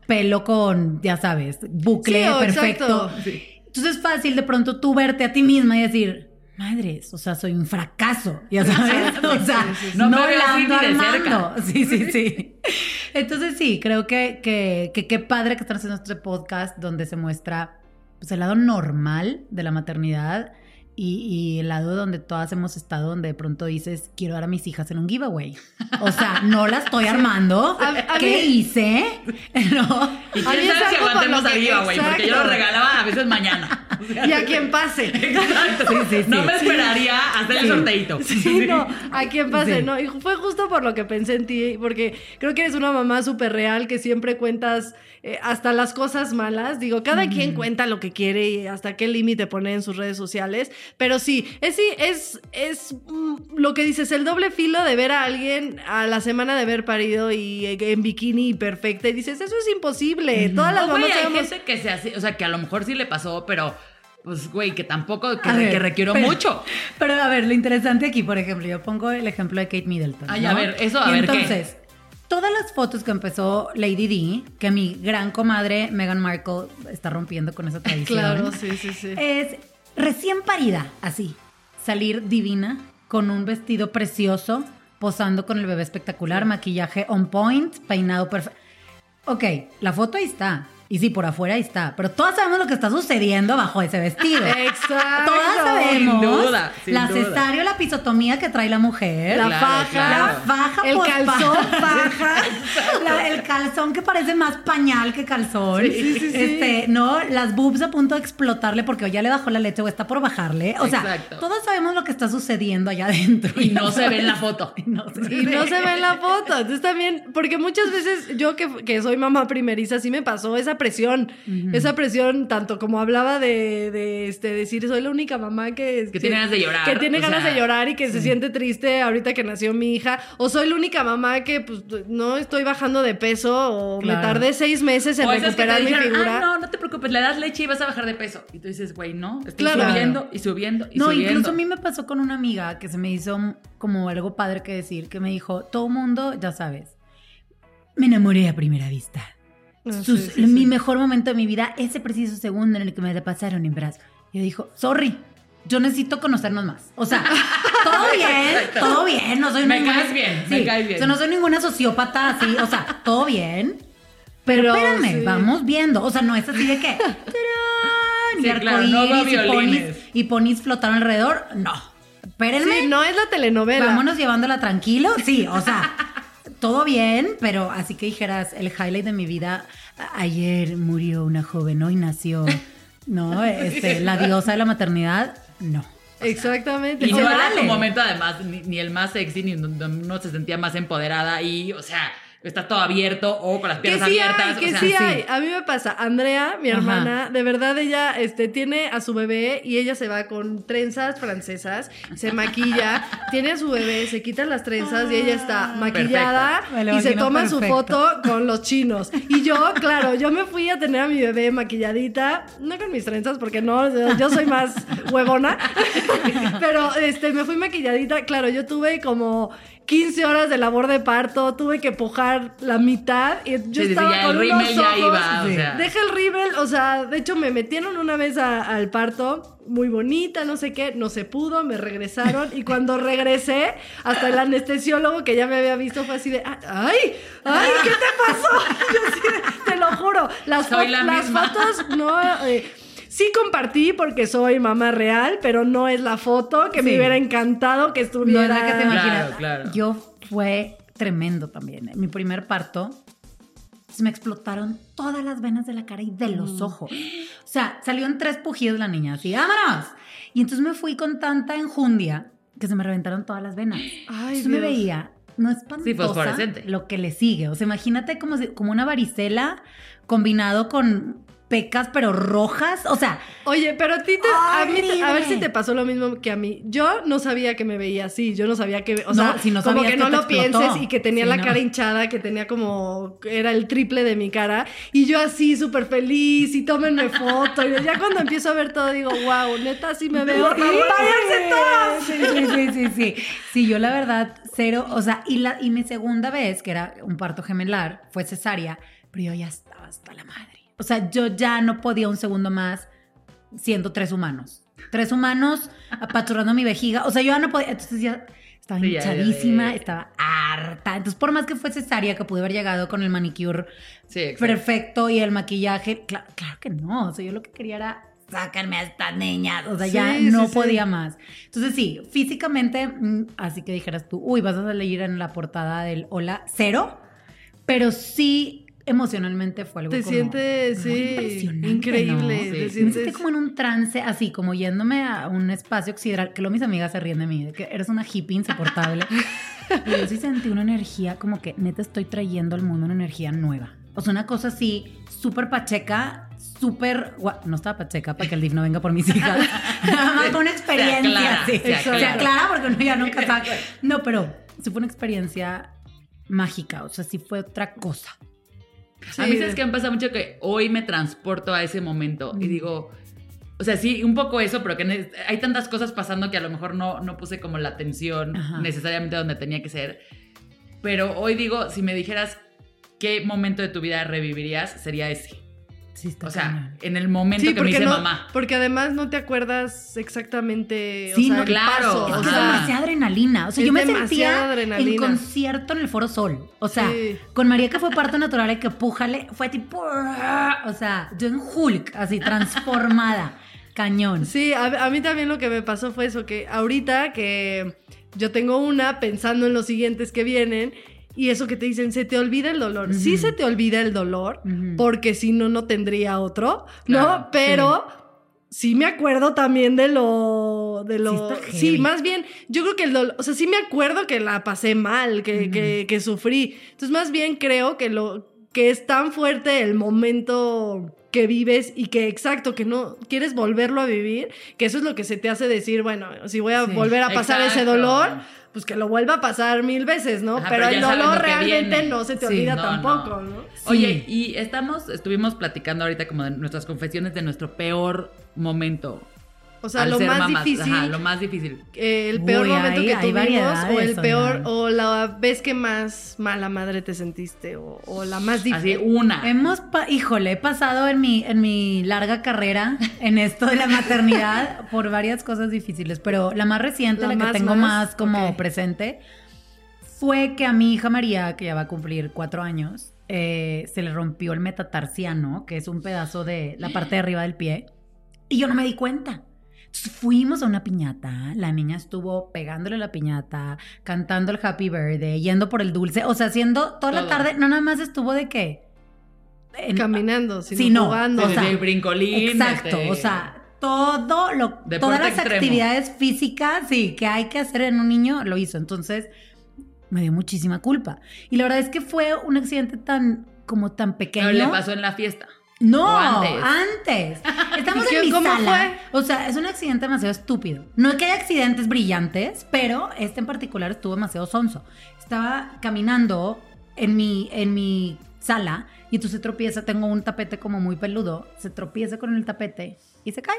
pelo con, ya sabes, bucle Sí, perfecto. Entonces es fácil de pronto tú verte a ti misma y decir, madres, o sea, soy un fracaso, ya sabes, o sea, no, No me la ando armando. Sí, sí, sí. Entonces sí, creo que que que qué padre que están haciendo este podcast donde se muestra pues, el lado normal de la maternidad y, y el lado donde todas hemos estado, donde de pronto dices, quiero dar a mis hijas en un giveaway. O sea, no la estoy armando. A- a ¿Qué mí- hice? ¿No? Y A mí quién sabe si aguantemos lo a que- viva, güey, porque yo lo regalaba a veces mañana. Y a quien pase. Exacto. Sí, sí, sí. No me esperaría hacer el Sí. sorteito. Sí, no, a quien pase, Sí. ¿no? Y fue justo por lo que pensé en ti, porque creo que eres una mamá súper real, que siempre cuentas eh, hasta las cosas malas. Digo, cada quien cuenta lo que quiere y hasta qué límite pone en sus redes sociales. Pero sí, es, sí, es, es mm, lo que dices, el doble filo de ver a alguien a la semana de haber parido y eh, en bikini y perfecta. Y dices, eso es imposible. Todas las No, mamás hay sabemos- gente que se hace, o sea, que a lo mejor sí le pasó, pero pues, güey, que tampoco, que, A ver, que requiero pero- mucho. Pero a ver, lo interesante aquí, por ejemplo, yo pongo el ejemplo de Kate Middleton. Ay, ¿no? a ver, eso, a Y ver, ¿qué? Todas las fotos que empezó Lady D, que mi gran comadre Meghan Markle está rompiendo con esa tradición. Claro, sí, sí, sí. Es recién parida, así. Salir divina, con un vestido precioso, posando con el bebé espectacular, maquillaje on point, peinado perfecto. Ok, la foto ahí está. Y sí, por afuera ahí está. Pero todas sabemos lo que está sucediendo bajo ese vestido. Exacto. Todas sabemos Sin duda, sin la cesárea, la pisotomía que trae la mujer. La Claro, faja. claro. La faja El calzón faja. La- el calzón que parece más pañal que calzón. Sí, sí, sí. Este, no, las boobs a punto de explotarle porque o ya le bajó la leche o está por bajarle. O sea, Exacto. todos sabemos lo que está sucediendo allá adentro. Y no se ve en la foto. Y no se Y ve. no se ve en la foto. Entonces también, porque muchas veces yo que, que soy mamá primeriza, sí me pasó esa presión. Esa presión, tanto como hablaba de, de, este, decir, soy la única mamá que... Que tiene ganas de llorar, Que tiene ganas sea, de llorar y que se siente triste ahorita que nació mi hija. O soy la única mamá que pues no estoy bajando de peso o me tardé seis meses en O esas que te recuperar mi dijeron, figura. "Ah, no, no te preocupes, le das leche y vas a bajar de peso. Y tú dices, güey, no, estoy Claro. subiendo y subiendo y No, subiendo. incluso a mí me pasó con una amiga que se me hizo como algo padre que decir, que me dijo, todo mundo, ya sabes, me enamoré a primera vista. Sus- sí, sí, mi sí. mejor momento de mi vida, ese preciso segundo en el que me pasaron en brazos. Y yo dijo, sorry, yo necesito conocernos más. O sea, todo bien, todo bien, no soy Me ninguna- caes bien, me caes bien. O sea, no soy ninguna sociópata así, o sea, todo bien. Pero, Pero, espérame, sí. vamos viendo. O sea, no es así de que. Sí, y claro, no arcoíris y ponis, y ponis flotaron alrededor. No. Espérenme. Sí, no es la telenovela. Vámonos llevándola tranquilo. Sí, o sea, todo bien, pero así que dijeras, el highlight de mi vida, ayer murió una joven, hoy nació, ¿no? Este, la diosa de la maternidad, no. Exactamente. Y no era vale. tu momento, además, ni, ni el más sexy, ni donde uno se sentía más empoderada y, o sea, está todo abierto o con las Que piernas sí abiertas. hay, que o sea, sí hay. A mí me pasa. Andrea, mi Ajá. hermana, de verdad ella este, tiene a su bebé y ella se va con trenzas francesas, se maquilla, tiene a su bebé, se quita las trenzas y ella está maquillada Me lo y se toma su foto con los chinos. Y yo, claro, yo me fui a tener a mi bebé maquilladita, no con mis trenzas porque no, yo soy más huevona, pero este, me fui maquilladita. Claro, yo tuve como 15 horas de labor de parto, tuve que pujar la mitad y yo Sí, sí, estaba ya con el unos ojos. iba, o Sí. sea. Deja el rímel, o sea, de hecho me metieron una vez a- al parto, muy bonita, no sé qué, no se pudo, me regresaron y cuando regresé, hasta el anestesiólogo que ya me había visto fue así de, "Ah, ay, ay, ¿qué te pasó? Yo así de, te lo juro, las, fo- la las fotos no... eh, Sí compartí porque soy mamá real, pero no es la foto que me hubiera encantado que No estuviera. es la que te Claro, imaginas. claro. Yo fue tremendo también. ¿eh? Mi primer parto, se me explotaron todas las venas de la cara y de Mm. los ojos. O sea, salió en tres pujidos la niña, así, ¡vámonos! Y entonces me fui con tanta enjundia que se me reventaron todas las venas. Ay, entonces me veía, no espantosa, Sí, lo que le sigue. O sea, imagínate como, si- como una varicela combinado con pecas, pero rojas. O sea, Oye, pero a ti te, a, mí a ver si te pasó lo mismo que a mí. Yo no sabía que me veía así, yo no sabía que, o No, sea, si no como que no lo explotó. pienses y que tenía Sí, la no. cara hinchada, que tenía como, era el triple de mi cara y yo así súper feliz y tómenme foto y ya cuando empiezo a ver todo digo, wow, neta sí me veo. Sí, sí, sí, sí, sí. Sí, yo la verdad, cero, o sea, y, la, y mi segunda vez, que era un parto gemelar, fue cesárea, pero yo ya estaba hasta la madre. O sea, yo ya no podía un segundo más siendo tres humanos. Tres humanos apachurrando mi vejiga. O sea, yo ya no podía, entonces ya estaba Sí, ya, ya, hinchadísima, ya, ya. estaba harta. Entonces, por más que fue cesárea, que pude haber llegado con el manicure Sí, perfecto y el maquillaje. Cla- claro que no. O sea, yo lo que quería era sáquenme a estas niñas. O sea, ya no sí, sí. podía más. Entonces, sí, físicamente, mm, así que dijeras tú, uy, vas a salir en la portada del Hola, cero. Pero sí, emocionalmente fue algo Te como sientes, sí, impresionante, increíble. ¿no? te Sí. Me sentí como en un trance, así como yéndome a un espacio sideral, que luego mis amigas se ríen de mí, de que eres una hippie insoportable. Pero yo sí sentí una energía como que neta estoy trayendo al mundo una energía nueva. O sea, una cosa así, súper pacheca, súper... No estaba pacheca para que el DIF no venga por mis hijas. Nada más una experiencia. aclara, sí. se Se aclara. aclara porque uno ya nunca sabe. No, pero sí fue una experiencia mágica. O sea, sí fue otra cosa. A mí sabes que me pasa mucho que hoy me transporto a ese momento y digo, o sea, sí, un poco eso, pero que hay tantas cosas pasando que a lo mejor no, no puse como la atención Ajá. necesariamente donde tenía que ser. Pero hoy digo, si me dijeras qué momento de tu vida revivirías, sería ese. Sí, está O sea, cañón. en el momento Sí, que me no, mamá. porque además no te acuerdas exactamente Sí, o sea, no, el claro. paso, Es o que es sea, demasiada adrenalina. O sea, es yo me sentía en adrenalina. concierto en el Foro Sol. O sea, Sí. con María que fue parto natural y que pújale, fue tipo. O sea, yo en Hulk, así transformada. Cañón. Sí, a, a mí también lo que me pasó fue eso, que ahorita que yo tengo una pensando en los siguientes que vienen y eso que te dicen, se te olvida el dolor. Sí se te olvida el dolor, porque si no, no tendría otro, Claro, ¿no? Pero sí. me acuerdo también de lo... De lo Sí más bien, yo creo que el dolor, o sea, sí me acuerdo que la pasé mal, que, que, que sufrí. Entonces, más bien creo que lo que es tan fuerte el momento que vives y que exacto, que no quieres volverlo a vivir, que eso es lo que se te hace decir, bueno, si voy a Sí, volver a pasar ese dolor, pues que lo vuelva a pasar mil veces, ¿no? Ajá, pero, pero el dolor realmente viene. no se te Sí, olvida no, tampoco, ¿no? Oye, Sí. y estamos, estuvimos platicando ahorita como de nuestras confesiones de nuestro peor momento. O sea, lo más mamás. difícil, Ajá, lo más difícil. eh, el peor Uy, momento hay- que hay tuvimos, o el peor, o la vez que más mala madre te sentiste, o, o la más Así, difícil. una. Hemos, híjole, he pasado en mi, en mi larga carrera en esto de la maternidad por varias cosas difíciles, pero la más reciente, La la, más, que tengo más, más, como presente, fue que a mi hija María, que ya va a cumplir cuatro años, eh, se le rompió el metatarsiano, que es un pedazo de la parte de arriba del pie, y yo no me di cuenta. Entonces fuimos a una piñata, la niña estuvo pegándole la piñata, cantando el Happy Birthday, yendo por el dulce, o sea, haciendo toda la Todo. tarde, no nada más estuvo de en- Caminando, sino Sí, no, jugando. o sea, sí, brincolín. Exacto, este, o sea, todo lo, Deporte todas las extremo. actividades físicas, sí, que hay que hacer en un niño, lo hizo. Entonces, me dio muchísima culpa. Y la verdad es que fue un accidente tan, como tan pequeño. Pero le pasó en la fiesta. No, ¿O antes? antes. Estamos ¿Y qué- en mi cómo sala. O sea, es un accidente demasiado estúpido. No es que haya accidentes brillantes, pero este en particular estuvo demasiado sonso. Estaba caminando en mi, en mi sala y entonces se tropieza. Tengo un tapete como muy peludo. Se tropieza con el tapete y se cae.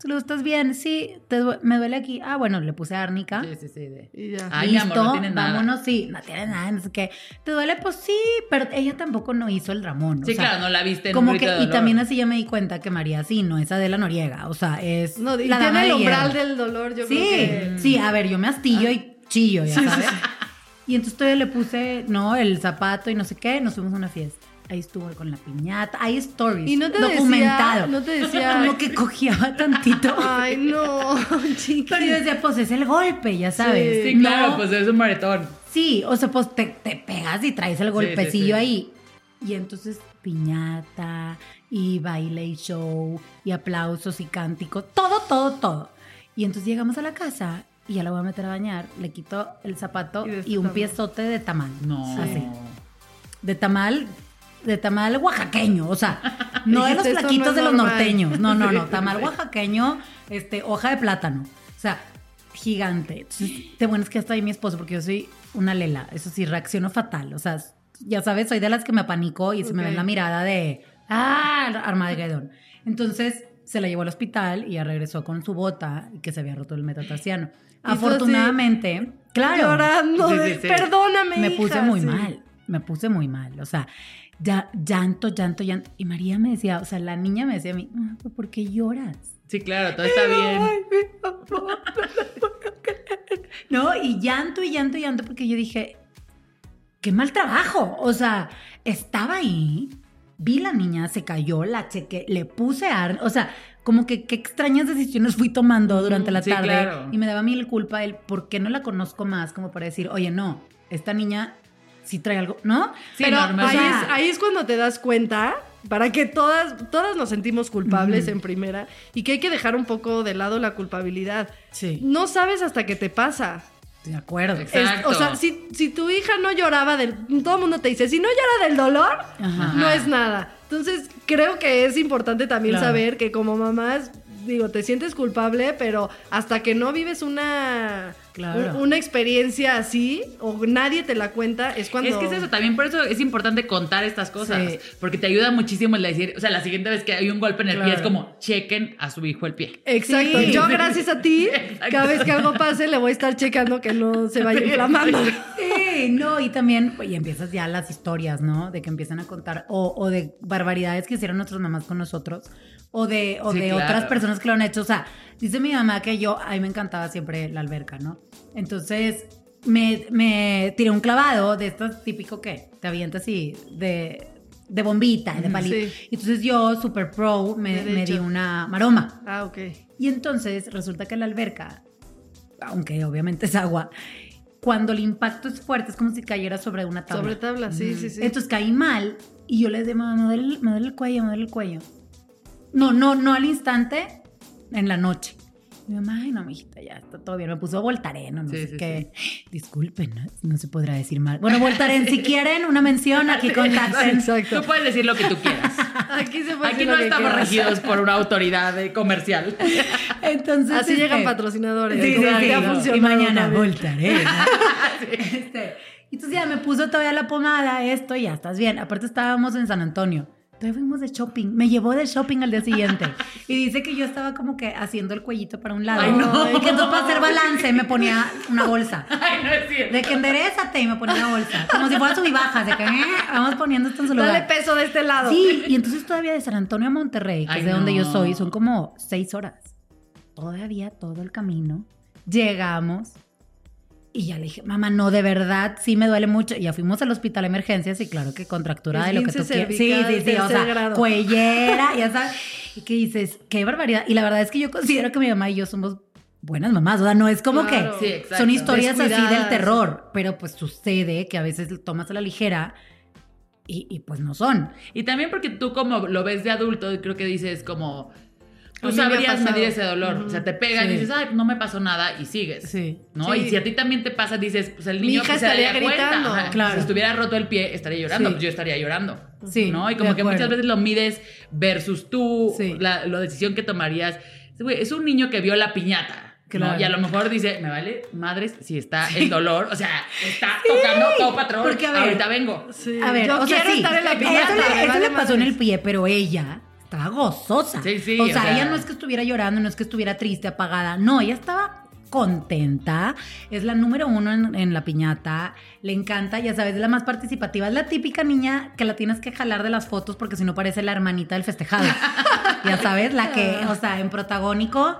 Tú ¿estás bien? Sí, te due- me duele aquí. Ah, bueno, le puse árnica. Sí, sí, sí. de- Y ya. Ay, mi amor, no tiene nada. vámonos, sí, no tiene nada, no sé qué. ¿Te duele? Pues sí, pero ella tampoco no hizo el Ramón. o Sí, sea, claro, no la viste en Como un que, y también así ya me di cuenta que María sí, no es Adela Noriega, o sea, es No, y la dama tiene el de umbral del dolor, yo Sí, creo que... sí, a ver, yo me astillo y chillo, ya sabes. Y entonces todavía le puse, no, el zapato y no sé qué, nos fuimos a una fiesta. Ahí estuvo con la piñata, hay stories, Y no te documentado. decía, no te decía... Como que cojeaba tantito. Ay, no, chiqui. Pero yo decía, pues es el golpe, ya sabes. Sí, claro, No, pues es un maratón. Sí, o sea, pues te, te pegas y traes el Sí, golpecillo sí, sí. ahí. Y entonces piñata y baile y show y aplausos y cánticos, todo, todo, todo. Y entonces llegamos a la casa y ya la voy a meter a bañar, le quito el zapato Y y, un piezote de tamal. No. Así. De tamal, de tamal oaxaqueño, o sea, no de los Dijiste, "Esto no flaquitos de los normal". norteños. No, no, no, tamal oaxaqueño, este, hoja de plátano. O sea, gigante. Entonces, de bueno es que hasta ahí mi esposo, porque yo soy una lela. Eso sí, reacciono fatal. O sea, ya sabes, soy de las que me apanico y se me ve la mirada de, ah, Armagedón. Entonces, se la llevó al hospital y ya regresó con su bota y que se había roto el metatarsiano. Afortunadamente, claro Llorando Sí, de, sí, sí. perdóname, me hija", puse muy sí. mal, me puse muy mal, o sea, ya, llanto, llanto, llanto. Y María me decía, o sea, la niña me decía a mí, "Ah, ¿pero ¿por qué lloras? Sí, claro, todo está bien. Ay, mi amor. No, y llanto y llanto y llanto porque yo dije, qué mal trabajo, o sea, estaba ahí, vi la niña, se cayó, la chequé, le puse ar, o sea, como que qué extrañas decisiones fui tomando durante la sí, tarde claro. y me daba a mí la culpa el por qué no la conozco más como para decir, oye, no, esta niña sí trae algo, ¿no? Sí, Pero normal. ahí, O sea, es, ahí es cuando te das cuenta, para que todas, todas nos sentimos culpables en primera, y que hay que dejar un poco de lado la culpabilidad. Sí, No sabes hasta que te pasa. de acuerdo. Exacto. Es- o sea, si, si tu hija no lloraba del... Todo el mundo te dice, si no llora del dolor, Ajá. no es nada. Entonces, creo que es importante también Claro. saber que como mamás, digo, te sientes culpable, pero hasta que no vives una, Claro. un- una experiencia así, o nadie te la cuenta, es cuando... Es que es eso, también por eso es importante contar estas cosas, Sí. porque te ayuda muchísimo el decir, o sea, la siguiente vez que hay un golpe en el pie es como, chequen a su hijo el pie. Exacto. Sí. Yo, gracias a ti, Exacto. cada vez que algo pase, le voy a estar checando que no se vaya inflamando. Sí, no, y también, y empiezas ya las historias, ¿no? De que empiezan a contar, o, o de barbaridades que hicieron nuestras mamás con nosotros, o de, o Sí, de claro. otras personas que lo han hecho. O sea, dice mi mamá que yo, a mí me encantaba siempre la alberca, ¿no? Entonces, me, me tiré un clavado de estos típico que te avientas así, de, de bombita, de palito. Sí. Entonces yo, super pro, me, me di una maroma. Ah, ok. Y entonces resulta que la alberca, aunque obviamente es agua, cuando el impacto es fuerte, es como si cayera sobre una tabla. Sobre tabla, sí, sí, sí. Entonces caí mal y yo le dije, me duele, el- me duele el cuello, me duele el cuello. No, no, no al instante, en la noche. Mi mamá, ay, no, mijita, ya está todo bien. Me puso Voltaren, no, no Sí, sé sí, qué. Disculpen, ¿no? no se podrá decir mal. Bueno, Voltaren, si quieren una mención, aquí contacten. Exacto. Tú puedes decir lo que tú quieras. Aquí se puede Aquí decir no estamos quieras. regidos por una autoridad eh, comercial. Entonces, Así este, llegan patrocinadores. Sí, sí, Y mañana voltaré. ¿no? Este, y entonces ya me puso todavía la pomada, esto, y ya estás bien. Aparte estábamos en San Antonio. Todavía fuimos de shopping. Me llevó de shopping al día siguiente. Y dice que yo estaba como que haciendo el cuellito para un lado. Ay, no. Y que entonces para hacer balance me ponía una bolsa. Ay, no es cierto. De que enderezate y me ponía una bolsa. Como si fuera sub y bajas. De que eh, vamos poniendo esto en su Dale lugar. peso de este lado. Sí, y entonces todavía de San Antonio a Monterrey, que Ay, es de donde yo soy, son como seis horas. Todavía todo el camino. Llegamos y ya le dije, mamá, no, de verdad, sí me duele mucho. Y ya fuimos al hospital de emergencias y claro que contracturada de lo que tú quieras. Sí, sí, sí, o sea, grado. cuellera, ya sabes. Y que dices, qué barbaridad. Y la verdad es que yo considero que mi mamá y yo somos buenas mamás. O sea, no es como Claro. Sí, que exacto. son historias así del terror, pero pues sucede que a veces tomas a la ligera y, y pues no son. Y también porque tú como lo ves de adulto, creo que dices como... Tú me sabrías medir ese dolor. Ujú. O sea, te pegan Sí. y dices, ay, no me pasó nada y sigues. Sí. ¿No? Sí. Y si a ti también te pasa, dices, pues el Mi niño hija pues, se estaría daría cuenta. gritando. Ajá. Claro. Si estuviera roto el pie, estaría llorando, Sí. pues yo estaría llorando. Sí, ¿No? Y como que muchas veces lo mides versus tú, Sí. la, la decisión que tomarías. Es un niño que vio la piñata. ¿no? Claro. Y a lo mejor dice, me vale madres si está el dolor, o sea, está tocando todo patrón. Porque, a ver, ahorita vengo. Sí. A ver, yo o sea, quiero sí, estar en la eso piñata. le, me eso vale le pasó en el pie, pero ella estaba gozosa. Sí, sí, O sea- ella no es que estuviera llorando, no es que estuviera triste, apagada. No, ella estaba contenta. Es la número uno en, en la piñata. Le encanta, ya sabes, es la más participativa. Es la típica niña que la tienes que jalar de las fotos porque si no parece la hermanita del festejado. ya sabes, la que, o sea, en protagónico,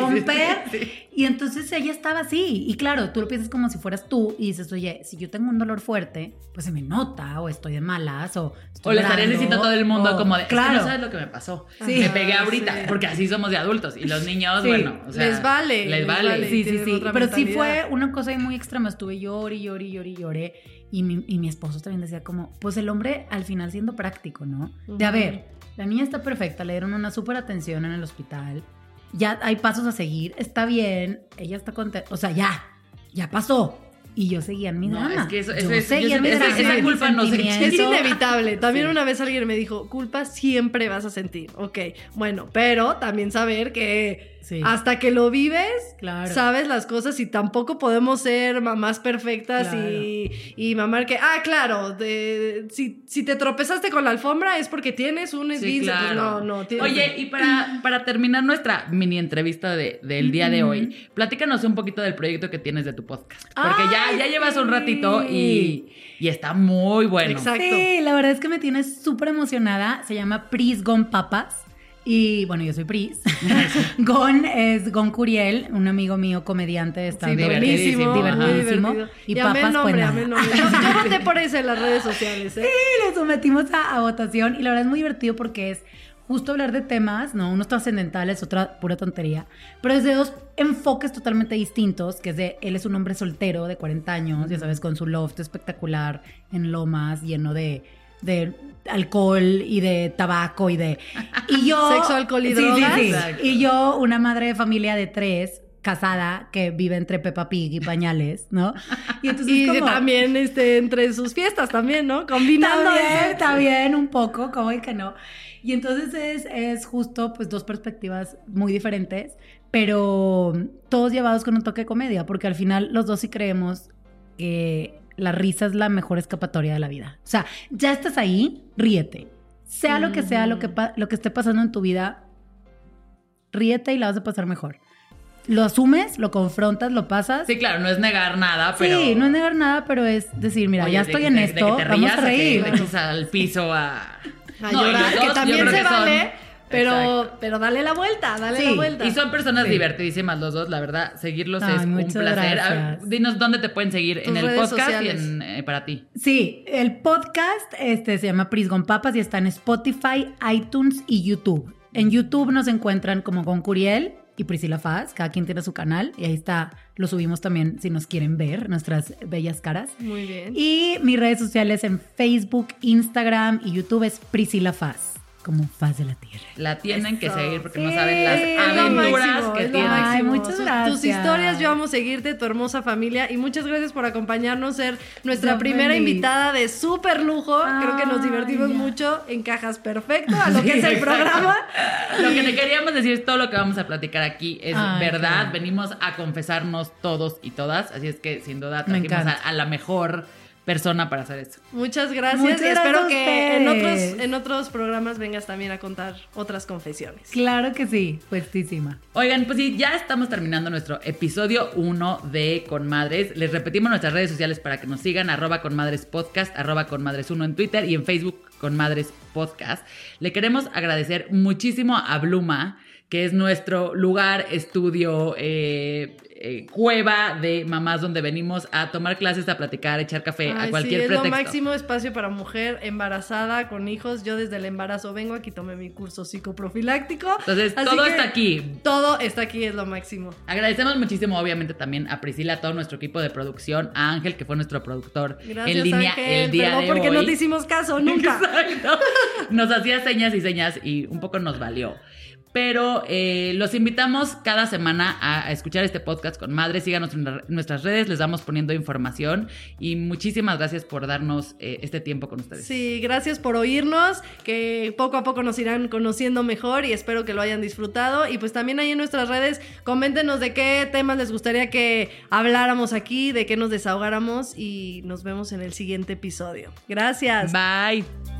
Comper. Y entonces ella estaba así. Y claro, tú lo piensas como si fueras tú y dices, oye, si yo tengo un dolor fuerte, pues se me nota, o estoy de malas, o estoy O le estaría llorando, diciendo a todo el mundo o- como de, "Es que claro. no sabes lo que me pasó. Sí. Me pegué Ah, ahorita, sí. porque así somos de adultos. Y los niños, Sí. bueno, o sea, Les vale, Les les vale. vale. Sí, sí, sí. Pero sí mentalidad. fue una cosa muy extrema. Estuve llore, llore, llore, llore. Y mi, y mi esposo también decía como, pues el hombre al final siendo práctico, ¿no? De a ver, la niña está perfecta, le dieron una súper atención en el hospital. Ya hay pasos a seguir, está bien, ella está contenta. O sea, ya, ya pasó. Y yo seguía en mi No, drama. es que eso- Yo eso es- seguía yo en mi drama, esa- culpa no se-. Es inevitable. También Sí. una vez alguien me dijo, culpa siempre vas a sentir. Ok, bueno, pero también saber que Sí. hasta que lo vives, Claro. sabes las cosas y tampoco podemos ser mamás perfectas y, y mamar que, ah, claro, de- si, si te tropezaste con la alfombra es porque tienes un Sí, esguince. Pues claro. no, no. tienes- Oye, y para, para terminar nuestra mini entrevista de- del día de hoy, platícanos un poquito del proyecto que tienes de tu podcast. Porque ya, ¡Ay, ya llevas un sí! ratito y, y está muy bueno. Exacto. Sí, la verdad es que me tiene súper emocionada. Se llama Pris Gon Papas. Y bueno, yo soy Pris. Gon es Gon Curiel, un amigo mío comediante de Sí, divertidísimo. muy divertido. Y Y el papas, nombre, pues, el nada. nombre. Yo, yo voté por eso en las redes sociales, ¿eh? Y lo sometimos a, a votación y la verdad es muy divertido porque es justo hablar de temas, ¿no? Unos trascendentales, otra pura tontería, pero desde dos enfoques totalmente distintos, que es de, él es un hombre soltero de 40 años, ya sabes, con su loft espectacular en Lomas, lleno de, de alcohol y de tabaco y de... Y yo... Sexo, alcohol y Sí, drogas. sí. Y yo, una madre de familia de tres, casada, que vive entre Peppa Pig y pañales, ¿no? Y entonces Y como- también este, entre sus fiestas también, ¿no? Combinando también, también, un poco, como que no. Y entonces es, es justo pues dos perspectivas muy diferentes, pero todos llevados con un toque de comedia, porque al final los dos sí creemos que la risa es la mejor escapatoria de la vida. O sea, ya estás ahí, ríete. Sea lo que sea, lo que, pa- lo que esté pasando en tu vida, ríete y la vas a pasar mejor. Lo asumes, lo confrontas, lo pasas. Sí, claro, no es negar nada, pero... Sí, no es negar nada, pero es decir, mira, Oye, ya de- estoy en de esto, que te vamos a que reír. te eches al piso a... A No, llorar, dos, que también se que son- vale, pero, Exacto. pero dale la vuelta, dale Sí, la vuelta. Y son personas Sí. divertidísimas los dos, la verdad. Seguirlos Ay, es un placer. A ver, gracias. dinos dónde te pueden seguir Tus en el podcast sociales. y en, eh, para ti. Sí, el podcast este, se llama Prisgon Papas y está en Spotify, iTunes y YouTube. En YouTube nos encuentran como con Curiel y Priscila Faz, cada quien tiene su canal y ahí está, lo subimos también si nos quieren ver, nuestras bellas caras. Muy bien. Y mis redes sociales en Facebook, Instagram y YouTube es Priscila Faz, como Faz de la Tierra. La tienen que seguir porque no saben las aventuras máximo, que tienen. Ay, muchas Sus- gracias. Tus historias, yo amo seguirte, tu hermosa familia. Y muchas gracias por acompañarnos, ser nuestra Yo primera feliz. invitada de súper lujo. Creo que nos divertimos ya. mucho. Encajas perfecto a lo que es el exacto. programa. Lo que te queríamos decir es todo lo que vamos a platicar aquí es Ay, verdad. Venimos a confesarnos todos y todas. Así es que sin duda Me trajimos a la mejor persona para hacer esto. Muchas gracias. Muchas y espero que en otros, ustedes. en otros programas vengas también a contar otras confesiones. Claro que sí, puestísima. Oigan, pues sí, ya estamos terminando nuestro episodio 1 de Con Madres. Les repetimos nuestras redes sociales para que nos sigan, arroba con madres podcast, arroba con madres 1 en Twitter y en Facebook con madres podcast. Le queremos agradecer muchísimo a Bluma, que es nuestro lugar, estudio, eh, eh, cueva de mamás donde venimos a tomar clases, a platicar, a echar café, Ay, a cualquier sí, es pretexto. lo máximo espacio para mujer embarazada con hijos. Yo desde el embarazo vengo, aquí tomé mi curso psicoprofiláctico. Entonces, Así todo está aquí. Todo está aquí, es lo máximo. Agradecemos muchísimo, obviamente, también a Priscila, a todo nuestro equipo de producción, a Ángel, que fue nuestro productor Gracias, en línea Ángel. el día de porque hoy. no te hicimos caso nunca. Exacto. Nos hacía señas y señas y un poco nos valió. Pero eh, los invitamos cada semana a, a escuchar este podcast con madres. Síganos en la- nuestras redes, les vamos poniendo información. Y muchísimas gracias por darnos eh, este tiempo con ustedes. Sí, gracias por oírnos, que poco a poco nos irán conociendo mejor y espero que lo hayan disfrutado. Y pues también ahí en nuestras redes, coméntenos de qué temas les gustaría que habláramos aquí, de qué nos desahogáramos y nos vemos en el siguiente episodio. Gracias. Bye.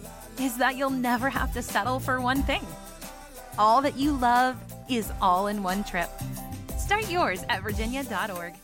is that you'll never have to settle for one thing. All that you love is all in one trip. Start yours at virginia.org.